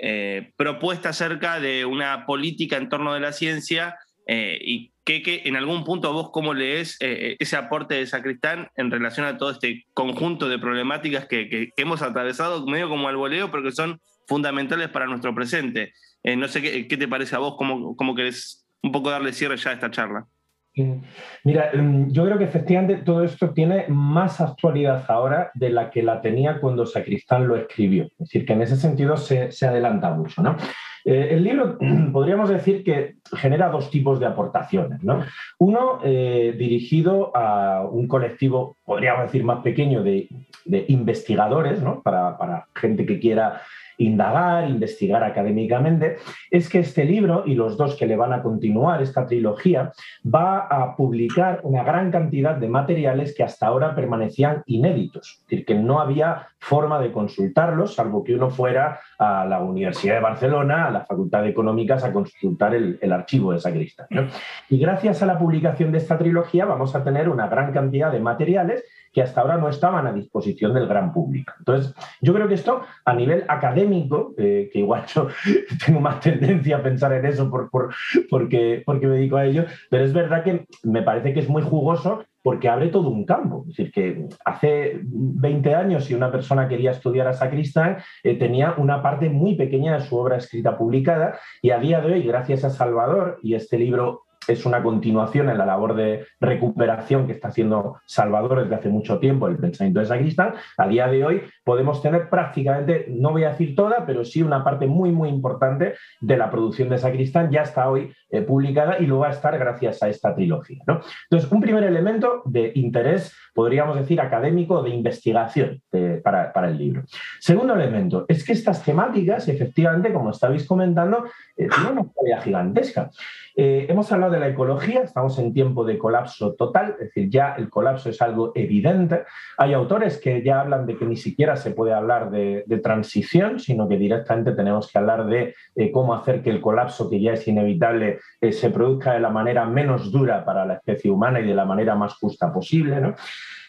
eh, propuesta acerca de una política en torno de la ciencia eh, y que, en algún punto vos cómo lees ese aporte de Sacristán en relación a todo este conjunto de problemáticas que, hemos atravesado medio como al voleo, pero que son fundamentales para nuestro presente. no sé qué, te parece a vos, cómo, cómo querés un poco darle cierre ya a esta charla. Mira, em, yo creo que efectivamente todo esto tiene más actualidad ahora de la que la tenía cuando Sacristán lo escribió. Es decir, que en ese sentido se, adelanta mucho. ¿no? Eh, el libro [clears throat] podríamos decir que genera dos tipos de aportaciones. ¿no? Uno eh, dirigido a un colectivo, podríamos decir, más pequeño de, investigadores, ¿no? para, para gente que quiera indagar, investigar académicamente, es que este libro y los dos que le van a continuar, esta trilogía, va a publicar una gran cantidad de materiales que hasta ahora permanecían inéditos, es decir, que no había forma de consultarlos, salvo que uno fuera a la Universidad de Barcelona, a la Facultad de Económicas, a consultar el, archivo de Sacristán. Y gracias a la publicación de esta trilogía vamos a tener una gran cantidad de materiales que hasta ahora no estaban a disposición del gran público. Entonces, yo creo que esto a nivel académico, eh, que igual yo [laughs] tengo más tendencia a pensar en eso por, porque, porque me dedico a ello, pero es verdad que me parece que es muy jugoso porque abre todo un campo. Es decir, que hace 20 años, si una persona quería estudiar a Sacristán, eh, tenía una parte muy pequeña de su obra escrita publicada y a día de hoy, gracias a Salvador y este libro es una continuación en la labor de recuperación que está haciendo Salvador desde hace mucho tiempo, el pensamiento de Sacristán. A día de hoy podemos tener prácticamente, no voy a decir toda, pero sí una parte muy, muy importante de la producción de Sacristán ya está hoy eh, publicada y lo va a estar gracias a esta trilogía. Entonces, un primer elemento de interés, podríamos decir, académico de investigación eh, para, el libro. Segundo elemento, es que estas temáticas, efectivamente, como estabais comentando, eh, tienen una historia gigantesca. hemos hablado de la ecología, estamos en tiempo de colapso total, es decir, ya el colapso es algo evidente. Hay autores que ya hablan de que ni siquiera se puede hablar de, transición, sino que directamente tenemos que hablar de cómo hacer que el colapso, que ya es inevitable, se produzca de la manera menos dura para la especie humana y de la manera más justa posible.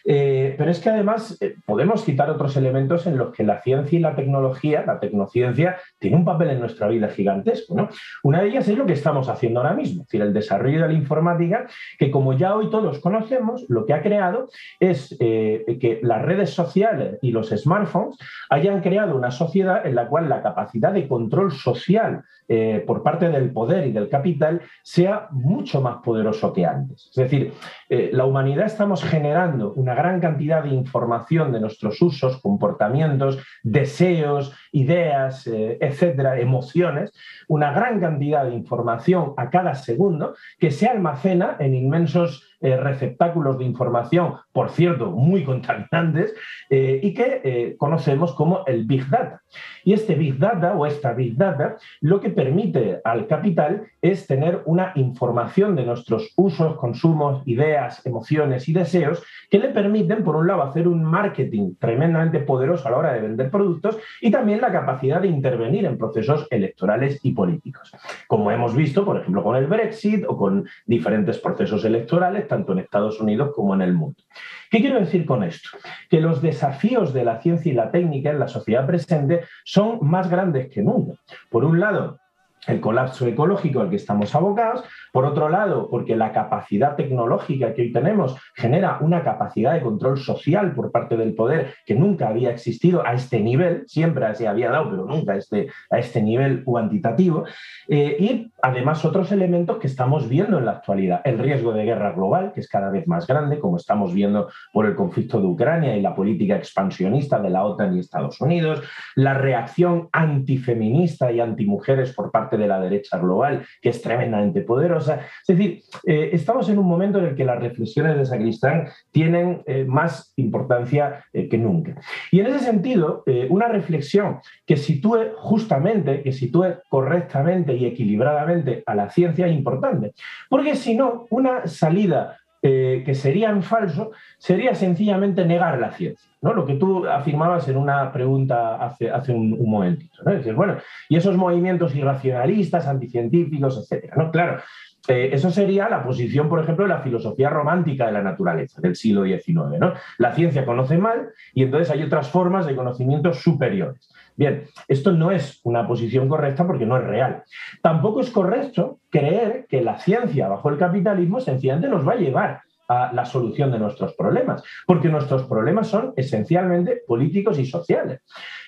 Eh, pero es que además eh, podemos citar otros elementos en los que la ciencia y la tecnología, la tecnociencia, tiene un papel en nuestra vida gigantesco. Una de ellas es lo que estamos haciendo ahora mismo, es decir, el desarrollo de la informática, que como ya hoy todos conocemos, lo que ha creado es que las redes sociales y los smartphones hayan creado una sociedad en la cual la capacidad de control social eh, por parte del poder y del capital sea mucho más poderoso que antes. Es decir, eh, la humanidad estamos generando una gran cantidad de información de nuestros usos, comportamientos, deseos, ideas, eh, etcétera, emociones, una gran cantidad de información a cada segundo que se almacena en inmensos receptáculos de información, por cierto, muy contaminantes, y que conocemos como el Big Data. Y este Big Data o esta Big Data lo que permite al capital es tener una información de nuestros usos, consumos, ideas, emociones y deseos que le permiten, por un lado, hacer un marketing tremendamente poderoso a la hora de vender productos y también la capacidad de intervenir en procesos electorales y políticos. Como hemos visto, por ejemplo, con el Brexit o con diferentes procesos electorales, tanto en Estados Unidos como en el mundo. ¿Qué quiero decir con esto? Que los desafíos de la ciencia y la técnica en la sociedad presente son más grandes que nunca. Por un lado, el colapso ecológico al que estamos abocados, por otro lado, porque la capacidad tecnológica que hoy tenemos genera una capacidad de control social por parte del poder que nunca había existido a este nivel, siempre se había dado, pero nunca a este, a este nivel cuantitativo, eh, y además otros elementos que estamos viendo en la actualidad, el riesgo de guerra global, que es cada vez más grande, como estamos viendo por el conflicto de Ucrania y la política expansionista de la OTAN y Estados Unidos, la reacción antifeminista y antimujeres por parte de la derecha global, que es tremendamente poderosa. Es decir, eh, estamos en un momento en el que las reflexiones de Sacristán tienen eh, más importancia eh, que nunca. Y en ese sentido, una reflexión que sitúe justamente, que sitúe correctamente y equilibradamente a la ciencia es importante, porque si no, una salida que sería en falso sería sencillamente negar la ciencia. ¿no? Lo que tú afirmabas en una pregunta hace, hace un, momentito. ¿no? bueno, y esos movimientos irracionalistas, anticientíficos, etcétera. ¿no? Claro, eh, eso sería la posición, por ejemplo, de la filosofía romántica de la naturaleza del siglo XIX. ¿no? La ciencia conoce mal y entonces hay otras formas de conocimiento superiores. Bien, esto no es una posición correcta porque no es real. Tampoco es correcto creer que la ciencia bajo el capitalismo sencillamente nos va a llevar a la solución de nuestros problemas, porque nuestros problemas son esencialmente políticos y sociales.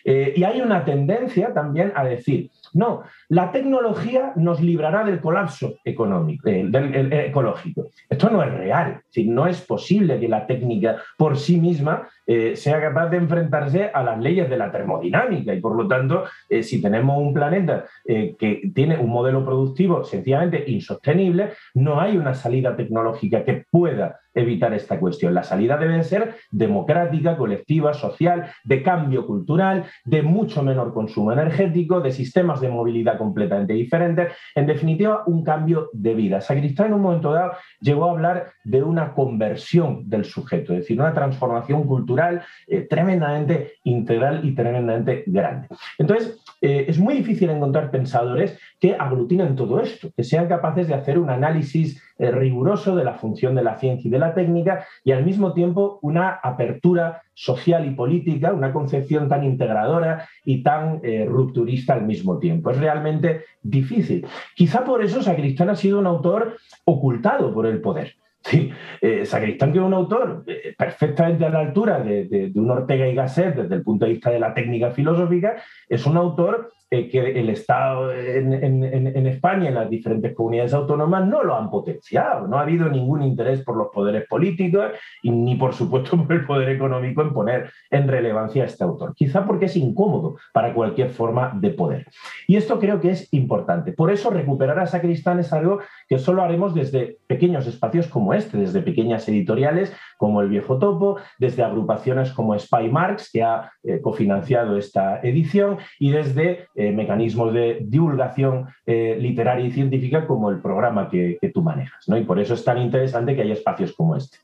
Eh, y hay una tendencia también a decir, no, la tecnología nos librará del colapso económico, eh, del, ecológico. Esto no es real, no es posible que la técnica por sí misma eh, sea capaz de enfrentarse a las leyes de la termodinámica y por lo tanto, si tenemos un planeta que tiene un modelo productivo sencillamente insostenible, no hay una salida tecnológica que pueda evitar esta cuestión. La salida debe ser democrática, colectiva, social, de cambio cultural, de mucho menor consumo energético, de sistemas de movilidad completamente diferentes, en definitiva, un cambio de vida. Sacristán en un momento dado llegó a hablar de una conversión del sujeto, es decir, una transformación cultural eh, tremendamente integral y tremendamente grande. Entonces, eh, es muy difícil encontrar pensadores que aglutinen todo esto, que sean capaces de hacer un análisis eh, riguroso de la función de la ciencia y de la técnica y al mismo tiempo una apertura social y política, una concepción tan integradora y tan eh, rupturista al mismo tiempo. Es realmente difícil. Quizá por eso Sacristán ha sido un autor ocultado por el poder. Sí, eh, Sacristán, que es un autor eh, perfectamente a la altura de, un Ortega y Gasset desde el punto de vista de la técnica filosófica, es un autor eh, que el Estado en, España, en las diferentes comunidades autónomas, no lo han potenciado. No ha habido ningún interés por los poderes políticos y ni, por supuesto, [laughs] por el poder económico en poner en relevancia a este autor. Quizá porque es incómodo para cualquier forma de poder. Y esto creo que es importante. Por eso recuperar a Sacristán es algo que solo haremos desde pequeños espacios como desde pequeñas editoriales como El Viejo Topo, desde agrupaciones como Spy Marks, que ha eh, cofinanciado esta edición, y desde eh, mecanismos de divulgación eh, literaria y científica como el programa que, tú manejas. ¿no? Y por eso es tan interesante que haya espacios como este.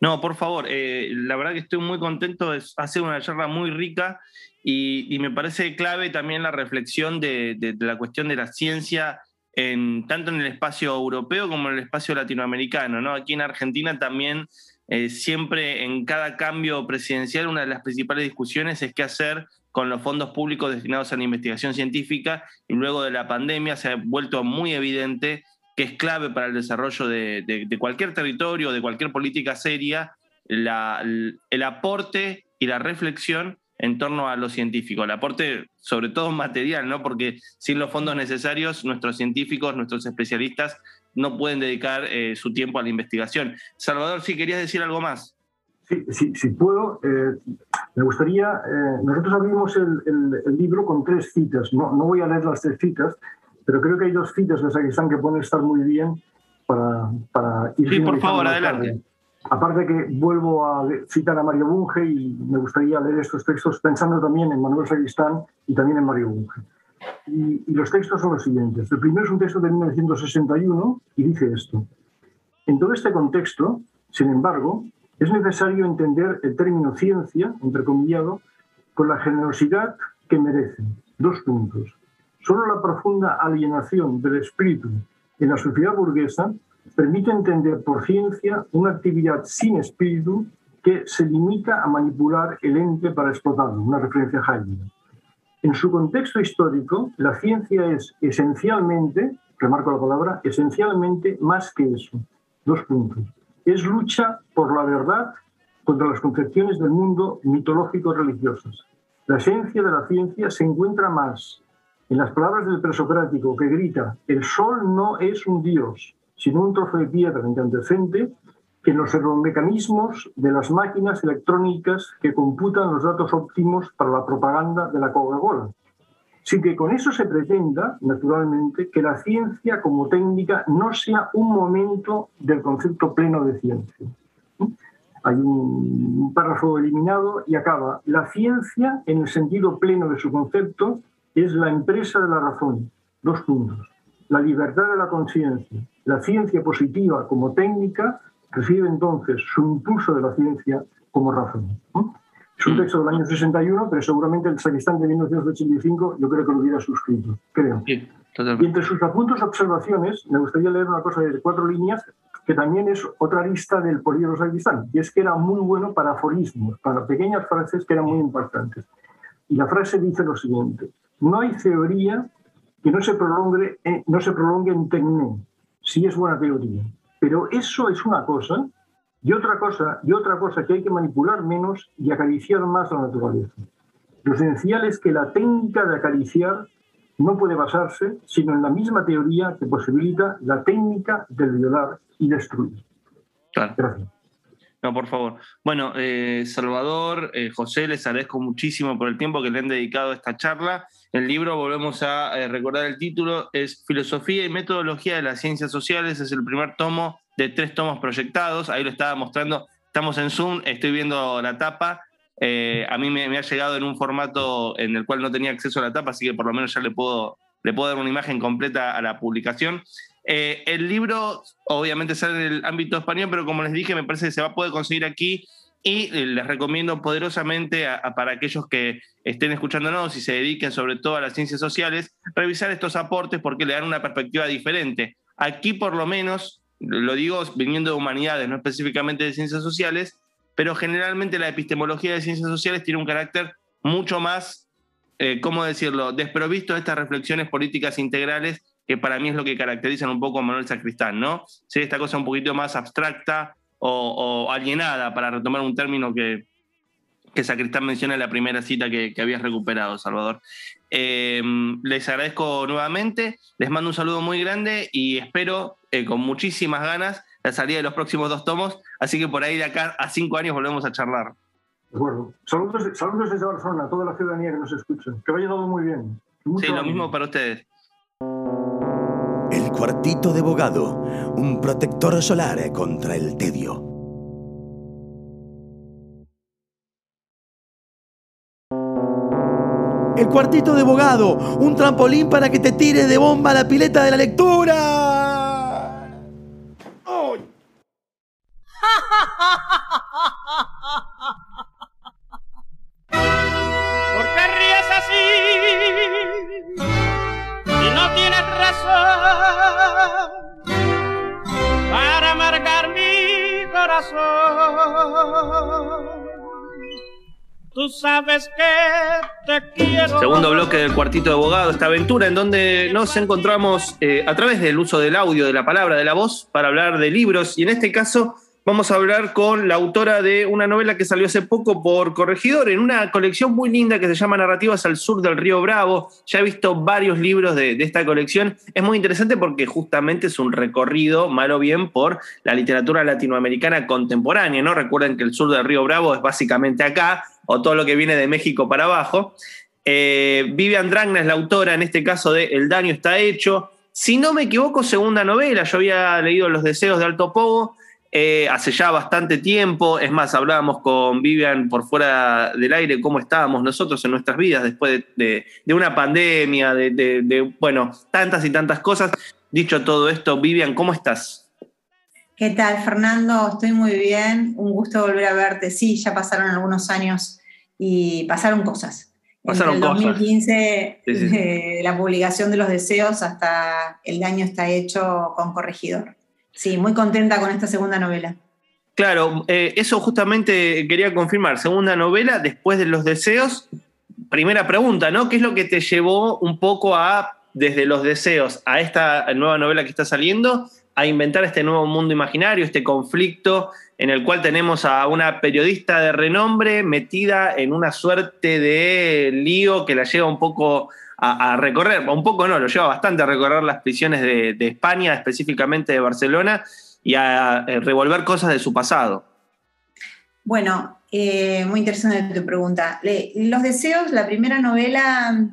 No, por favor, la verdad que estoy muy contento, ha sido una charla muy rica y, me parece clave también la reflexión de, de la cuestión de la ciencia tanto en el espacio europeo como en el espacio latinoamericano. ¿no? Aquí en Argentina también eh, siempre en cada cambio presidencial una de las principales discusiones es qué hacer con los fondos públicos destinados a la investigación científica y luego de la pandemia se ha vuelto muy evidente que es clave para el desarrollo de, cualquier territorio, de cualquier política seria, el aporte y la reflexión en torno a lo científico, el aporte sobre todo material, ¿no? porque sin los fondos necesarios nuestros científicos, nuestros especialistas no pueden dedicar eh, su tiempo a la investigación. Salvador, si querías decir algo más. Sí, sí, puedo. Eh, me gustaría, eh, nosotros abrimos el, libro con tres citas, no, no voy a leer las tres citas, pero creo que hay dos citas de están que pueden estar muy bien para, para ir. Sí, por favor, adelante. Aparte que vuelvo a citar a Mario Bunge y me gustaría leer estos textos pensando también en Manuel Sacristán y también en Mario Bunge. Y, y, los textos son los siguientes. El primero es un texto de 1961 y dice esto. En todo este contexto, sin embargo, es necesario entender el término ciencia, entrecomillado, con la generosidad que merece. Dos puntos. Solo la profunda alienación del espíritu en la sociedad burguesa permite entender por ciencia una actividad sin espíritu que se limita a manipular el ente para explotarlo, una referencia a Heidegger. En su contexto histórico, la ciencia es esencialmente, remarco la palabra, esencialmente más que eso. Dos puntos. Es lucha por la verdad contra las concepciones del mundo mitológico religiosas. La esencia de la ciencia se encuentra más en las palabras del presocrático que grita, el sol no es un dios, sino un trozo de piedra incandescente que los mecanismos de las máquinas electrónicas que computan los datos óptimos para la propaganda de la Coca-Cola. Sin que con eso se pretenda, naturalmente, que la ciencia como técnica no sea un momento del concepto pleno de ciencia. Hay un párrafo eliminado y acaba. La ciencia, en el sentido pleno de su concepto, es la empresa de la razón. Dos puntos. La libertad de la conciencia. La ciencia positiva como técnica recibe entonces su impulso de la ciencia como razón. Es un mm. texto del año 61, pero seguramente el sacristán de 1985 yo creo que lo hubiera suscrito, creo. y entre sus apuntos observaciones, me gustaría leer una cosa de cuatro líneas que también es otra lista del polígono sacristán, y es que era muy bueno para aforismos, para pequeñas frases que eran muy importantes. Y la frase dice lo siguiente, no hay teoría que no se prolongue, eh, no se prolongue en tecné, si es buena teoría. Pero eso es una cosa y otra cosa, y otra cosa que hay que manipular menos y acariciar más la naturaleza. Lo esencial es que la técnica de acariciar no puede basarse sino en la misma teoría que posibilita la técnica de violar y destruir. Gracias. No, por favor. Bueno, eh, Salvador, eh, José, les agradezco muchísimo por el tiempo que le han dedicado a esta charla. El libro, volvemos a eh, recordar el título, es Filosofía y Metodología de las Ciencias Sociales. Es el primer tomo de tres tomos proyectados. Ahí lo estaba mostrando. Estamos en Zoom, estoy viendo la tapa. a mí me, ha llegado en un formato en el cual no tenía acceso a la tapa, así que por lo menos ya le puedo, le puedo dar una imagen completa a la publicación. Eh, el libro obviamente sale en el ámbito español, pero como les dije, me parece que se va a poder conseguir aquí y eh, les recomiendo poderosamente para aquellos que estén escuchándonos y se dediquen sobre todo a las ciencias sociales, revisar estos aportes porque le dan una perspectiva diferente. Aquí por lo menos, lo digo viniendo de humanidades, no específicamente de ciencias sociales, pero generalmente la epistemología de ciencias sociales tiene un carácter mucho más, eh, ¿cómo decirlo?, desprovisto de estas reflexiones políticas integrales que para mí es lo que caracteriza un poco a Manuel Sacristán, ¿no? Ser esta cosa un poquito más abstracta o, alienada, para retomar un término que, que Sacristán menciona en la primera cita que, que habías recuperado, Salvador. Em, les agradezco nuevamente, les mando un saludo muy grande y espero eh, con muchísimas ganas la salida de los próximos dos tomos, así que por ahí de acá a cinco años volvemos a charlar. De acuerdo. Saludos, saludos desde Barcelona a toda la ciudadanía que nos escucha. Que vaya todo muy bien. sí, lo mismo para ustedes. Cuartito de bogado, un protector solar contra el tedio. El cuartito de bogado, un trampolín para que te tires de bomba a la pileta de la lectura. ¿Por para marcar mi corazón. Tú sabes que te quiero. Segundo bloque del cuartito de abogado, esta aventura en donde nos encontramos eh, a través del uso del audio, de la palabra, de la voz, para hablar de libros. Y en este caso vamos a hablar con la autora de una novela que salió hace poco por Corregidor, en una colección muy linda que se llama Narrativas al Sur del Río Bravo. Ya he visto varios libros de, esta colección. Es muy interesante porque justamente es un recorrido, mal o bien, por la literatura latinoamericana contemporánea. ¿no? Recuerden que el sur del Río Bravo es básicamente acá o todo lo que viene de México para abajo. Eh, Vivian Dragna es la autora, en este caso, de El daño está hecho. Si no me equivoco, segunda novela. Yo había leído Los deseos de Alto Pogo eh, hace ya bastante tiempo. Es más, hablábamos con Vivian por fuera del aire cómo estábamos nosotros en nuestras vidas después de, de una pandemia, de, de, bueno, tantas y tantas cosas. Dicho todo esto, Vivian, ¿cómo estás? ¿Qué tal, Fernando? Estoy muy bien. Un gusto volver a verte. Sí, ya pasaron algunos años y pasaron cosas. Pasaron Desde el cosas. 2015, Sí, sí, sí. de la publicación de los deseos hasta el daño está hecho con Corregidor. Sí, muy contenta con esta segunda novela. Claro, eh, eso justamente quería confirmar. Segunda novela, después de los deseos. Primera pregunta, ¿no? ¿Qué es lo que te llevó un poco a, desde los deseos, a esta nueva novela que está saliendo, a inventar este nuevo mundo imaginario, este conflicto en el cual tenemos a una periodista de renombre metida en una suerte de lío que la lleva un poco a, recorrer, un poco no, lo lleva bastante a recorrer las prisiones de, España, específicamente de Barcelona, y a eh, revolver cosas de su pasado. Bueno, eh, muy interesante tu pregunta. Los deseos, la primera novela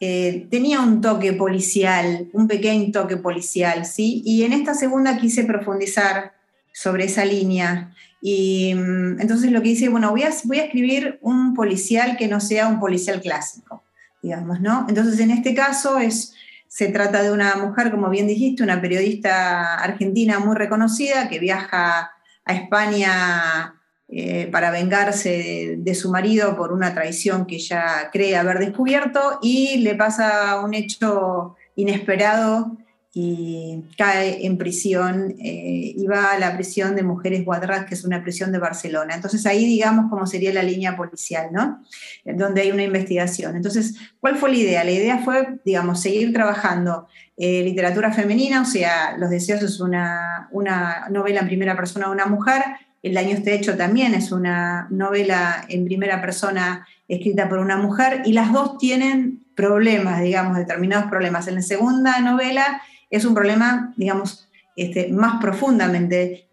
eh, tenía un toque policial, un pequeño toque policial, ¿sí? Y en esta segunda quise profundizar sobre esa línea. Y mm, entonces lo que hice, bueno, voy a escribir un policial que no sea un policial clásico, digamos, ¿no? Entonces en este caso es, se trata de una mujer, como bien dijiste, una periodista argentina muy reconocida que viaja a España eh, para vengarse de, de su marido por una traición que ella cree haber descubierto y le pasa un hecho inesperado y cae en prisión eh, y va a la prisión de Mujeres Guadras, que es una prisión de Barcelona. Entonces ahí digamos cómo sería la línea policial, ¿no? Donde hay una investigación. Entonces, ¿cuál fue la idea? La idea fue, digamos, seguir trabajando eh, literatura femenina, o sea, Los deseos es una, una novela en primera persona de una mujer, El daño está hecho también es una novela en primera persona escrita por una mujer, y las dos tienen problemas, digamos, determinados problemas. En la segunda novela es un problema, digamos, este, más profundamente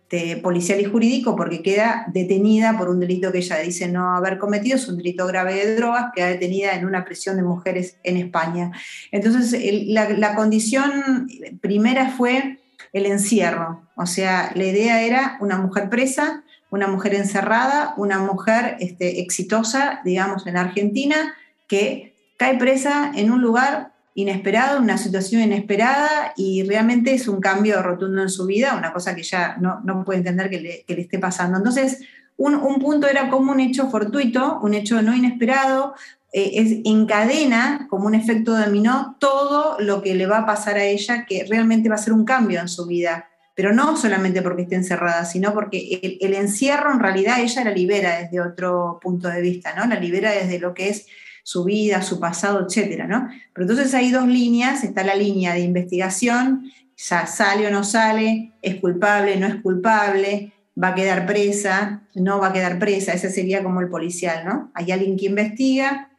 policial y jurídico porque queda detenida por un delito que ella dice no haber cometido, es un delito grave de drogas, queda detenida en una prisión de mujeres en España. Entonces, la condición primera fue el encierro, o sea, la idea era una mujer presa, una mujer encerrada, una mujer este, exitosa, digamos, en Argentina, que cae presa en un lugar inesperado, una situación inesperada y realmente es un cambio rotundo en su vida, una cosa que ya no, no puede entender que le, esté pasando. Entonces, un, un, punto era como un hecho fortuito, un hecho no inesperado, eh, es, encadena como un efecto dominó todo lo que le va a pasar a ella, que realmente va a ser un cambio en su vida. Pero no solamente porque esté encerrada, sino porque el, el encierro en realidad ella la libera desde otro punto de vista, ¿no? La libera desde lo que es su vida, su pasado, etcétera, ¿no? Pero entonces hay dos líneas, está la línea de investigación, ya sale o no sale, es culpable, no es culpable, va a quedar presa, no va a quedar presa, ese sería como el policial, ¿no? Hay alguien que investiga,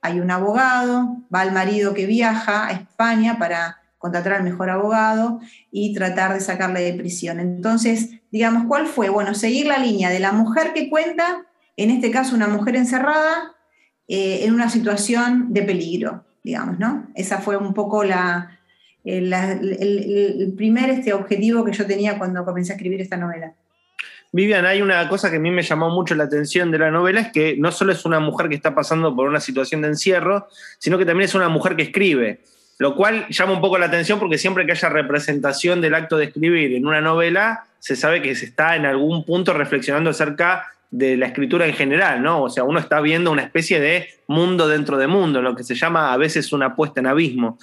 hay un abogado, va el marido que viaja a España para contratar al mejor abogado y tratar de sacarle de prisión. Entonces, digamos, ¿cuál fue? Bueno, seguir la línea de la mujer que cuenta, en este caso una mujer encerrada, eh, en una situación de peligro, digamos, ¿no? Esa fue un poco el, la, el, el, primer este, objetivo que yo tenía cuando comencé a escribir esta novela. Vivian, hay una cosa que a mí me llamó mucho la atención de la novela, es que no solo es una mujer que está pasando por una situación de encierro, sino que también es una mujer que escribe, lo cual llama un poco la atención porque siempre que haya representación del acto de escribir en una novela, se sabe que se está en algún punto reflexionando acerca de la escritura en general, ¿no? O sea, uno está viendo una especie de mundo dentro de mundo, lo que se llama a veces una puesta en abismo.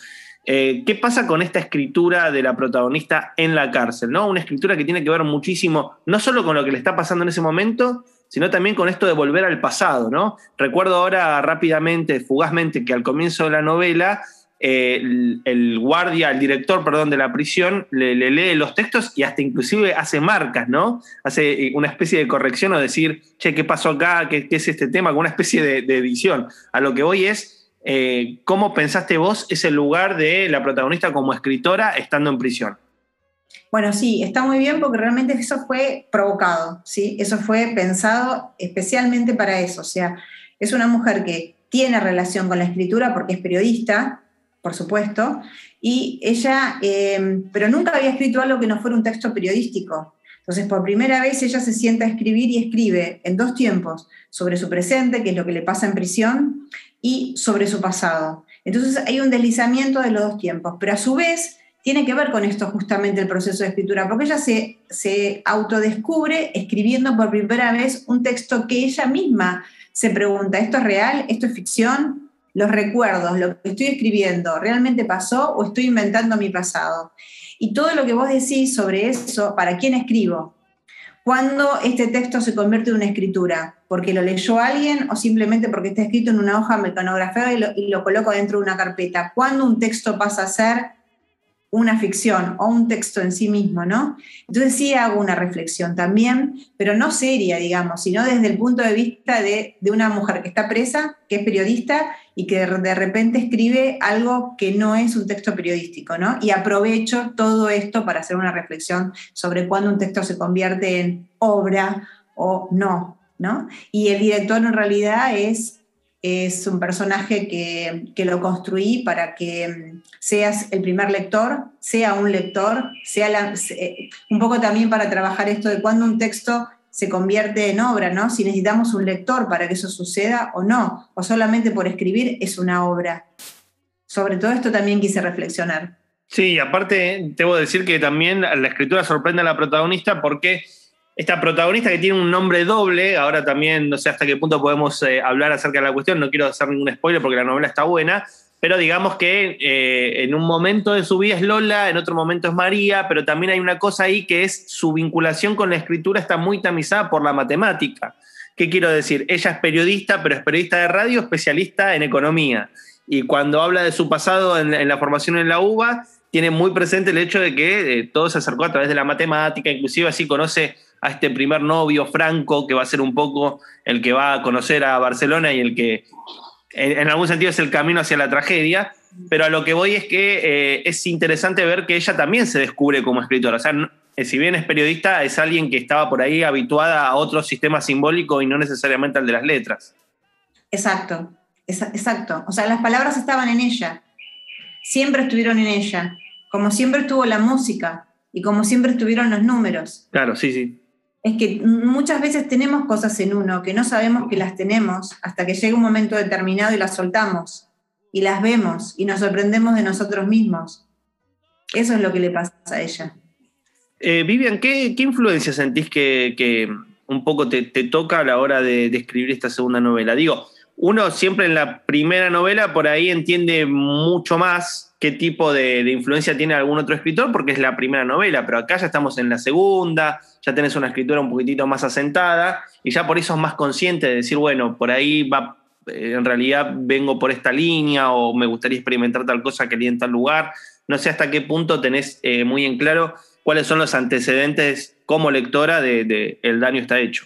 Eh, ¿Qué pasa con esta escritura de la protagonista en la cárcel? ¿no? Una escritura que tiene que ver muchísimo, no solo con lo que le está pasando en ese momento, sino también con esto de volver al pasado. ¿no? Recuerdo ahora rápidamente, fugazmente, que al comienzo de la novela el, guardia, el director, perdón, de la prisión, le, lee los textos y hasta inclusive hace marcas, ¿no? Hace eh, una especie de corrección o decir, che, ¿qué pasó acá? ¿Qué, es este tema? Con una especie de, edición. A lo que voy es, eh, ¿cómo pensaste vos ese lugar de la protagonista como escritora estando en prisión? Bueno, sí, está muy bien porque realmente eso fue provocado, ¿sí? Eso fue pensado especialmente para eso. O sea, es una mujer que tiene relación con la escritura porque es periodista, por supuesto, y ella, em, pero nunca había escrito algo que no fuera un texto periodístico. Entonces, por primera vez ella se sienta a escribir y escribe en dos tiempos, sobre su presente, que es lo que le pasa en prisión, y sobre su pasado. Entonces hay un deslizamiento de los dos tiempos, pero a su vez tiene que ver con esto justamente el proceso de escritura, porque ella se, se autodescubre escribiendo por primera vez un texto que ella misma se pregunta, ¿esto es real? ¿Esto es ficción? Los recuerdos, lo que estoy escribiendo, ¿realmente pasó o estoy inventando mi pasado? Y todo lo que vos decís sobre eso, ¿para quién escribo? ¿Cuándo este texto se convierte en una escritura? ¿Porque lo leyó alguien o simplemente porque está escrito en una hoja mecanografiada y lo, y lo coloco dentro de una carpeta? ¿Cuándo un texto pasa a ser una ficción o un texto en sí mismo, ¿no? Entonces sí hago una reflexión también, pero no seria, digamos, sino desde el punto de vista de, una mujer que está presa, que es periodista y que de repente escribe algo que no es un texto periodístico, ¿no? Y aprovecho todo esto para hacer una reflexión sobre cuándo un texto se convierte en obra o no, ¿no? Y el director en realidad es es un personaje que, lo construí para que mm, seas el primer lector, sea un lector, sea un poco también para trabajar esto de cuando un texto se convierte en obra, ¿no? Si necesitamos un lector para que eso suceda o no, o solamente por escribir es una obra. Sobre todo esto también quise reflexionar. Sí, aparte, debo decir que también la escritura sorprende a la protagonista porque esta protagonista que tiene un nombre doble, ahora también no sé hasta qué punto podemos eh, hablar acerca de la cuestión, no quiero hacer ningún spoiler porque la novela está buena, pero digamos que eh, en un momento de su vida es Lola, en otro momento es María, pero también hay una cosa ahí que es su vinculación con la escritura está muy tamizada por la matemática. ¿Qué quiero decir? Ella es periodista, pero es periodista de radio, especialista en economía. Y cuando habla de su pasado en, la formación en la UBA, tiene muy presente el hecho de que eh, todo se acercó a través de la matemática, inclusive así conoce a este primer novio Franco, que va a ser un poco el que va a conocer a Barcelona y el que en, algún sentido es el camino hacia la tragedia, pero a lo que voy es que eh, es interesante ver que ella también se descubre como escritora. O sea, eh, si bien es periodista, es alguien que estaba por ahí habituada a otro sistema simbólico y no necesariamente al de las letras. Exacto, exacto. O sea, las palabras estaban en ella, siempre estuvieron en ella, como siempre estuvo la música y como siempre estuvieron los números. Claro, sí, sí es que muchas veces tenemos cosas en uno que no sabemos que las tenemos hasta que llega un momento determinado y las soltamos y las vemos y nos sorprendemos de nosotros mismos. Eso es lo que le pasa a ella. Eh, Vivian, ¿qué, influencia sentís que, un poco te, toca a la hora de, escribir esta segunda novela? Digo, uno siempre en la primera novela por ahí entiende mucho más qué tipo de, de influencia tiene algún otro escritor porque es la primera novela, pero acá ya estamos en la segunda, ya tenés una escritura un poquitito más asentada y ya por eso es más consciente de decir, bueno, por ahí va, eh, en realidad vengo por esta línea o me gustaría experimentar tal cosa que en tal lugar. No sé hasta qué punto tenés eh, muy en claro cuáles son los antecedentes como lectora de, El daño está hecho.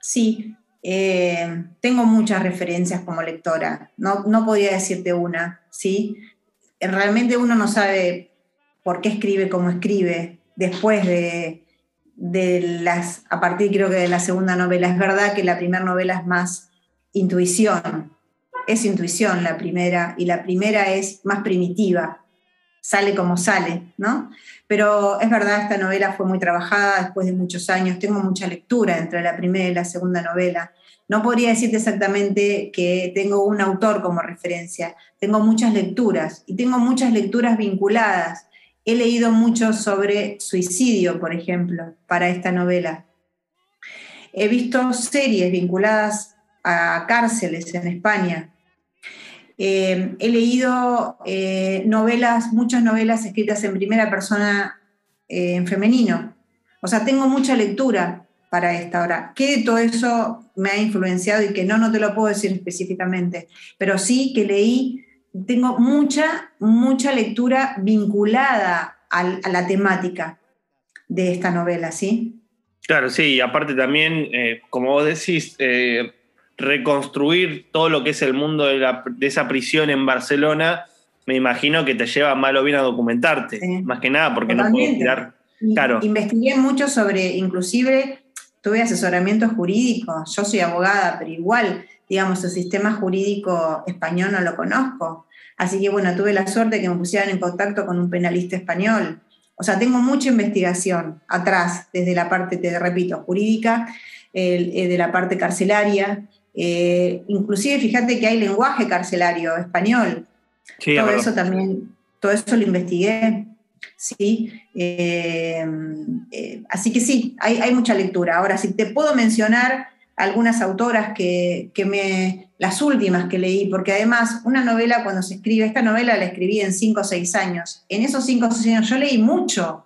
Sí, eh, tengo muchas referencias como lectora, no, no podía decirte una, ¿sí? Realmente uno no sabe por qué escribe como escribe después de, de las, a partir creo que de la segunda novela. Es verdad que la primera novela es más intuición, es intuición la primera, y la primera es más primitiva, sale como sale, ¿no? Pero es verdad, esta novela fue muy trabajada después de muchos años, tengo mucha lectura entre la primera y la segunda novela. No podría decirte exactamente que tengo un autor como referencia, tengo muchas lecturas y tengo muchas lecturas vinculadas He leído mucho sobre suicidio, por ejemplo, para esta novela. He visto series vinculadas a cárceles en España. Eh, he leído eh, novelas, muchas novelas escritas en primera persona en femenino. O sea, tengo mucha lectura para esta hora. ¿Qué de todo eso me ha influenciado y que no, no te lo puedo decir específicamente? Pero sí que leí, tengo mucha, mucha lectura vinculada a la temática de esta novela, ¿sí? Claro, sí, y aparte también, eh, como vos decís, eh, reconstruir todo lo que es el mundo de, esa prisión en Barcelona, me imagino que te lleva mal o bien a documentarte, más que nada, porque no puedes tirar. Claro. Investigué mucho sobre, inclusive, tuve asesoramiento jurídico, yo soy abogada, pero igual, digamos, el sistema jurídico español no lo conozco. Así que bueno, tuve la suerte de que me pusieran en contacto con un penalista español o sea, tengo mucha investigación atrás, desde la parte, te repito, jurídica, eh, de la parte carcelaria. Eh, inclusive, fíjate que hay lenguaje carcelario español. todo eso también, todo eso lo investigué. Sí, eh, así que sí, hay, hay, mucha lectura. Ahora, si te puedo mencionar algunas autoras que, me, las últimas que leí, porque además una novela cuando se escribe, esta novela la escribí en cinco o seis años, en esos cinco o seis años yo leí mucho,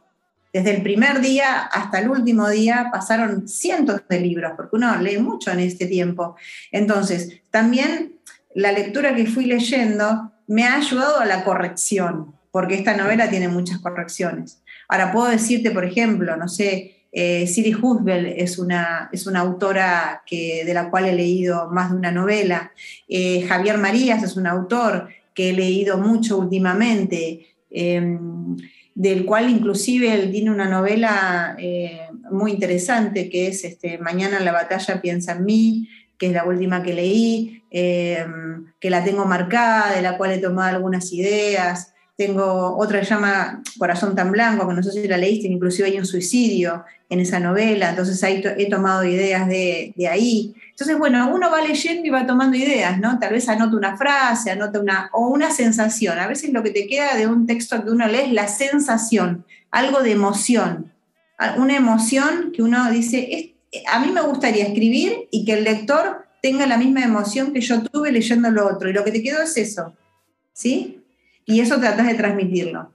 desde el primer día hasta el último día pasaron cientos de libros, porque uno lee mucho en este tiempo. Entonces, también la lectura que fui leyendo me ha ayudado a la corrección, porque esta novela tiene muchas correcciones. Ahora, puedo decirte, por ejemplo, no sé, eh, Siri Husbel es una, es una autora que, de la cual he leído más de una novela. Eh, Javier Marías es un autor que he leído mucho últimamente, em, del cual inclusive él tiene una novela eh, muy interesante que es este, Mañana la batalla piensa en mí, que es la última que leí, em, que la tengo marcada, de la cual he tomado algunas ideas. Tengo otra que llama Corazón tan blanco, que no sé si la leíste, inclusive hay un suicidio en esa novela, entonces ahí he tomado ideas de, ahí. Entonces, bueno, uno va leyendo y va tomando ideas, ¿no? Tal vez anota una frase, anota una, o una sensación. A veces lo que te queda de un texto que uno lee es la sensación, algo de emoción, una emoción que uno dice, a mí me gustaría escribir y que el lector tenga la misma emoción que yo tuve leyendo lo otro, y lo que te quedó es eso, ¿sí? Y eso tratas de transmitirlo.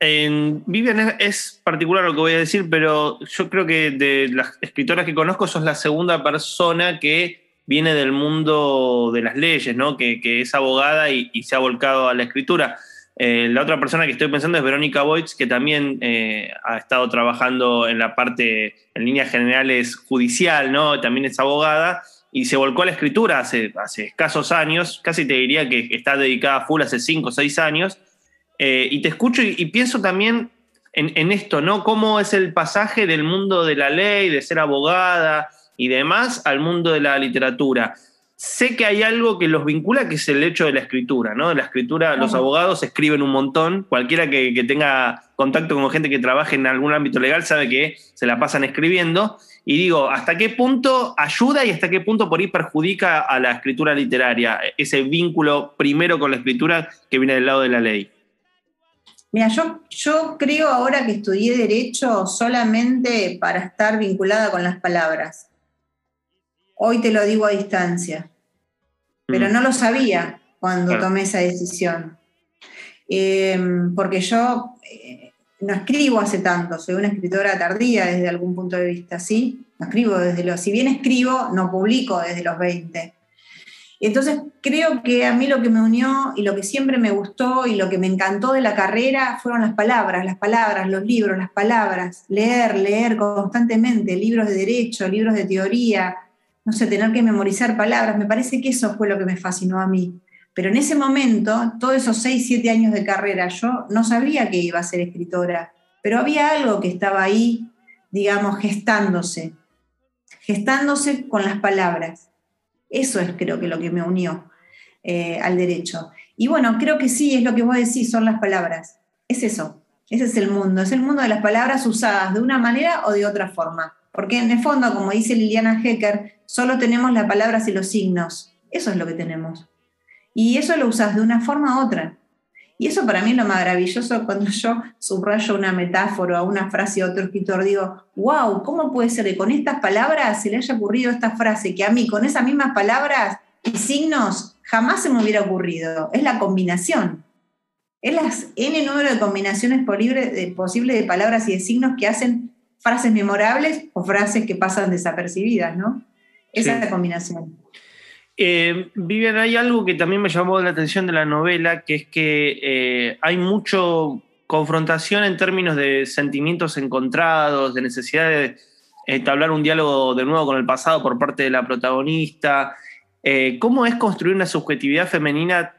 En Vivian es, particular lo que voy a decir, pero yo creo que de las escritoras que conozco sos la segunda persona que viene del mundo de las leyes, ¿no? que, es abogada y, se ha volcado a la escritura. Eh, la otra persona que estoy pensando es Verónica Boitz, que también eh, ha estado trabajando en la parte, en líneas generales, judicial, ¿no? También es abogada y se volcó a la escritura hace, hace escasos años, casi te diría que está dedicada a full hace 5 o 6 años, eh, y te escucho y, pienso también en, esto, ¿no? Cómo es el pasaje del mundo de la ley, de ser abogada y demás, al mundo de la literatura. Sé que hay algo que los vincula, que es el hecho de la escritura, ¿no? La escritura, los abogados escriben un montón, cualquiera que, que tenga contacto con gente que trabaje en algún ámbito legal sabe que se la pasan escribiendo, y digo, ¿hasta qué punto ayuda y hasta qué punto por ahí perjudica a la escritura literaria, ese vínculo primero con la escritura que viene del lado de la ley? Mira, yo, yo creo ahora que estudié derecho solamente para estar vinculada con las palabras. Hoy te lo digo a distancia, pero mm. no lo sabía cuando tomé esa decisión. Em, porque yo eh, no escribo hace tanto, soy una escritora tardía desde algún punto de vista, ¿sí? No escribo desde los, si bien escribo, no publico desde los 20. Entonces creo que a mí lo que me unió y lo que siempre me gustó y lo que me encantó de la carrera fueron las palabras, las palabras, los libros, las palabras, leer, leer constantemente, libros de derecho, libros de teoría, no sé, tener que memorizar palabras, me parece que eso fue lo que me fascinó a mí. Pero en ese momento, todos esos 6, 7 años de carrera, yo no sabía que iba a ser escritora, pero había algo que estaba ahí, digamos, gestándose, gestándose con las palabras. Eso es creo que lo que me unió eh, al derecho. Y bueno, creo que sí, es lo que vos decís, son las palabras. Es eso, ese es el mundo, es el mundo de las palabras usadas de una manera o de otra forma. Porque en el fondo, como dice Liliana Hecker, solo tenemos las palabras y los signos. Eso es lo que tenemos. Y eso lo usas de una forma u otra. Y eso para mí es lo maravilloso cuando [laughs] yo subrayo una metáfora o una frase a otro escritor, digo, wow, ¿cómo puede ser que con estas palabras se le haya ocurrido esta frase que a mí con esas mismas palabras y signos jamás se me hubiera ocurrido. Es la combinación. Es las N número de combinaciones posibles de palabras y de signos que hacen frases memorables o frases que pasan desapercibidas, ¿no? Esa es la combinación. Eh, Vivian, hay algo que también me llamó la atención de la novela, que es que eh, hay mucho confrontación en términos de sentimientos encontrados, de necesidad de entablar un diálogo de nuevo con el pasado por parte de la protagonista. Eh, ¿Cómo es construir una subjetividad femenina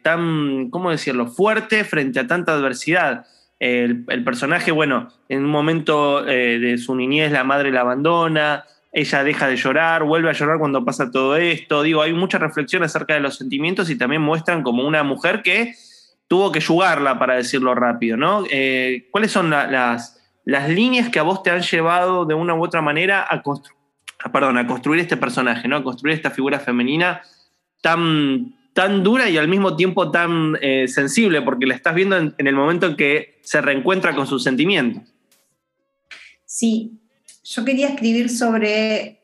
tan, ¿cómo decirlo?, fuerte frente a tanta adversidad. El, el personaje, bueno, en un momento de su niñez la madre la abandona, ella deja de llorar, vuelve a llorar cuando pasa todo esto. Digo, hay mucha reflexión acerca de los sentimientos y también muestran como una mujer que tuvo que yugarla, para decirlo rápido, ¿no? Eh, ¿Cuáles son las, las líneas que a vos te han llevado de una u otra manera a, perdón, a construir este personaje, ¿no? A construir esta figura femenina tan, tan dura y al mismo tiempo tan eh, sensible, porque la estás viendo en, en el momento en que se reencuentra con sus sentimientos. Sí, yo quería escribir sobre,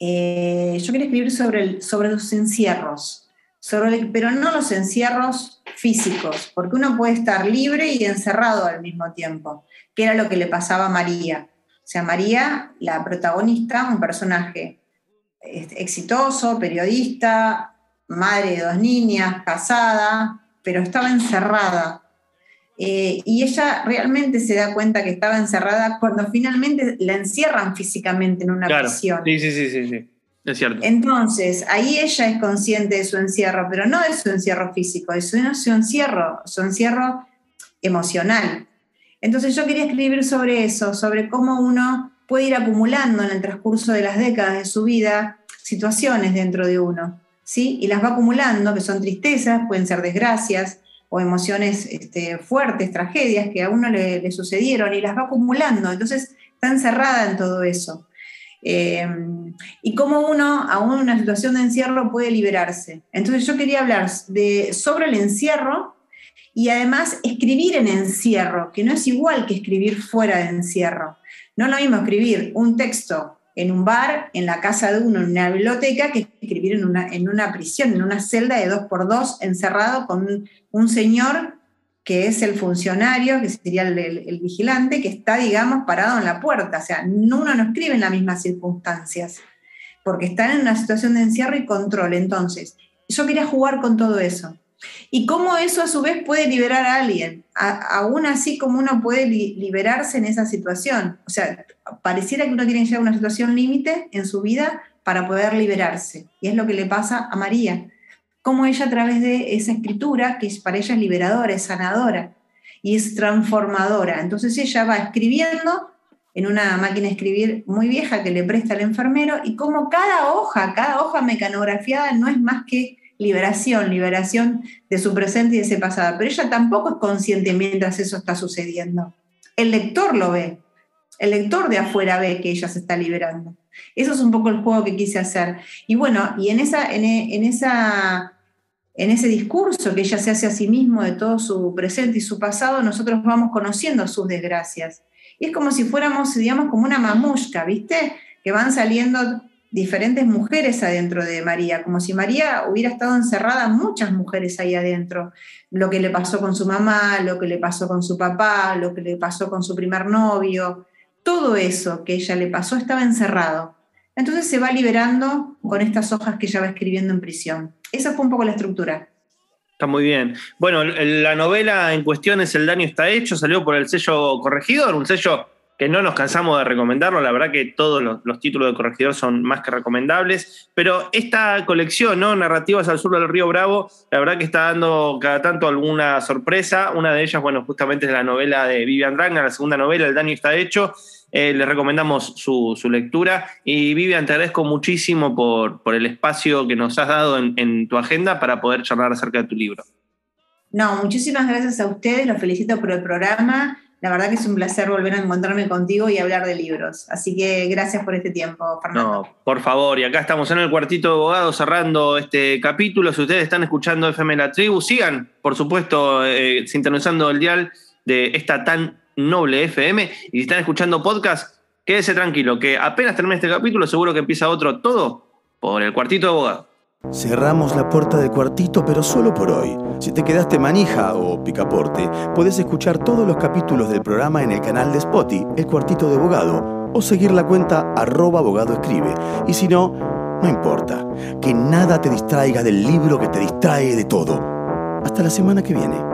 eh, yo quería escribir sobre, sobre los encierros, pero no los encierros físicos, porque uno puede estar libre y encerrado al mismo tiempo, que era lo que le pasaba a María. O sea, María, la protagonista, un personaje exitoso, periodista, madre de dos niñas, casada, pero estaba encerrada eh, y ella realmente se da cuenta que estaba encerrada cuando finalmente la encierran físicamente en una prisión. Sí, sí, sí, sí, sí, es cierto. Entonces, ahí ella es consciente de su encierro, pero no de su encierro físico, de su, encierro, su encierro emocional. Entonces yo quería escribir sobre eso, sobre cómo uno puede ir acumulando en el transcurso de las décadas de su vida situaciones dentro de uno, ¿sí? Y las va acumulando, que son tristezas, pueden ser desgracias, o emociones este, fuertes, tragedias que a uno le, sucedieron y las va acumulando. Entonces está encerrada en todo eso. Eh, y cómo uno, aún en una situación de encierro, puede liberarse. Entonces yo quería hablar de, sobre el encierro y además escribir en encierro, que no es igual que escribir fuera de encierro. No lo mismo escribir un texto en un bar, en la casa de uno, en una biblioteca, que escribir en una, en una prisión, en una celda de dos por dos, encerrado con un, señor que es el funcionario, que sería el, vigilante, que está, digamos, parado en la puerta. O sea, uno no escribe en las mismas circunstancias, porque están en una situación de encierro y control. Entonces, yo quería jugar con todo eso. Y cómo eso a su vez puede liberar a alguien, aún así como uno puede liberarse en esa situación. O sea, pareciera que uno tiene que llegar a una situación límite en su vida para poder liberarse. Y es lo que le pasa a María. Cómo ella a través de esa escritura, que para ella es liberadora, es sanadora y es transformadora. Entonces ella va escribiendo en una máquina de escribir muy vieja que le presta el enfermero y como cada hoja, cada hoja mecanografiada no es más que liberación, liberación de su presente y de ese pasado. Pero ella tampoco es consciente mientras eso está sucediendo. El lector lo ve. El lector de afuera ve que ella se está liberando. Eso es un poco el juego que quise hacer. Y bueno, y en, esa, en, esa, en ese discurso que ella se hace a sí mismo de todo su presente y su pasado, nosotros vamos conociendo sus desgracias. Y es como si fuéramos, digamos, como una mamushka, ¿viste? Que van saliendo diferentes mujeres adentro de María, como si María hubiera estado encerrada, muchas mujeres ahí adentro. Lo que le pasó con su mamá, lo que le pasó con su papá, lo que le pasó con su primer novio, todo eso que ella le pasó estaba encerrado. Entonces se va liberando con estas hojas que ella va escribiendo en prisión. Esa fue un poco la estructura. Está muy bien. Bueno, la novela en cuestión es El daño está hecho, salió por el sello Corregidor, un sello que no nos cansamos de recomendarlo, la verdad que todos los, títulos de Corregidor son más que recomendables, pero esta colección, ¿no? Narrativas al sur del río Bravo, la verdad que está dando cada tanto alguna sorpresa, una de ellas, bueno, justamente es la novela de Vivian Dranga, la segunda novela, El daño está hecho, eh, le recomendamos su, lectura. Y Vivian, te agradezco muchísimo por, por el espacio que nos has dado en, en tu agenda para poder charlar acerca de tu libro. No, muchísimas gracias a ustedes, los felicito por el programa la verdad que es un placer volver a encontrarme contigo y hablar de libros. Así que gracias por este tiempo, Fernando. No, por favor, y acá estamos en el cuartito de abogados cerrando este capítulo. Si ustedes están escuchando FM La Tribu, sigan, por supuesto, eh, sintonizando el dial de esta tan noble FM. Y si están escuchando podcast, quédese tranquilo, que apenas termine este capítulo, seguro que empieza otro todo por el cuartito de abogados. Cerramos la puerta del cuartito, pero solo por hoy. Si te quedaste manija o picaporte, puedes escuchar todos los capítulos del programa en el canal de Spotify, El Cuartito de Abogado, o seguir la cuenta arroba. Y si no, no importa, que nada te distraiga del libro que te distrae de todo. Hasta la semana que viene.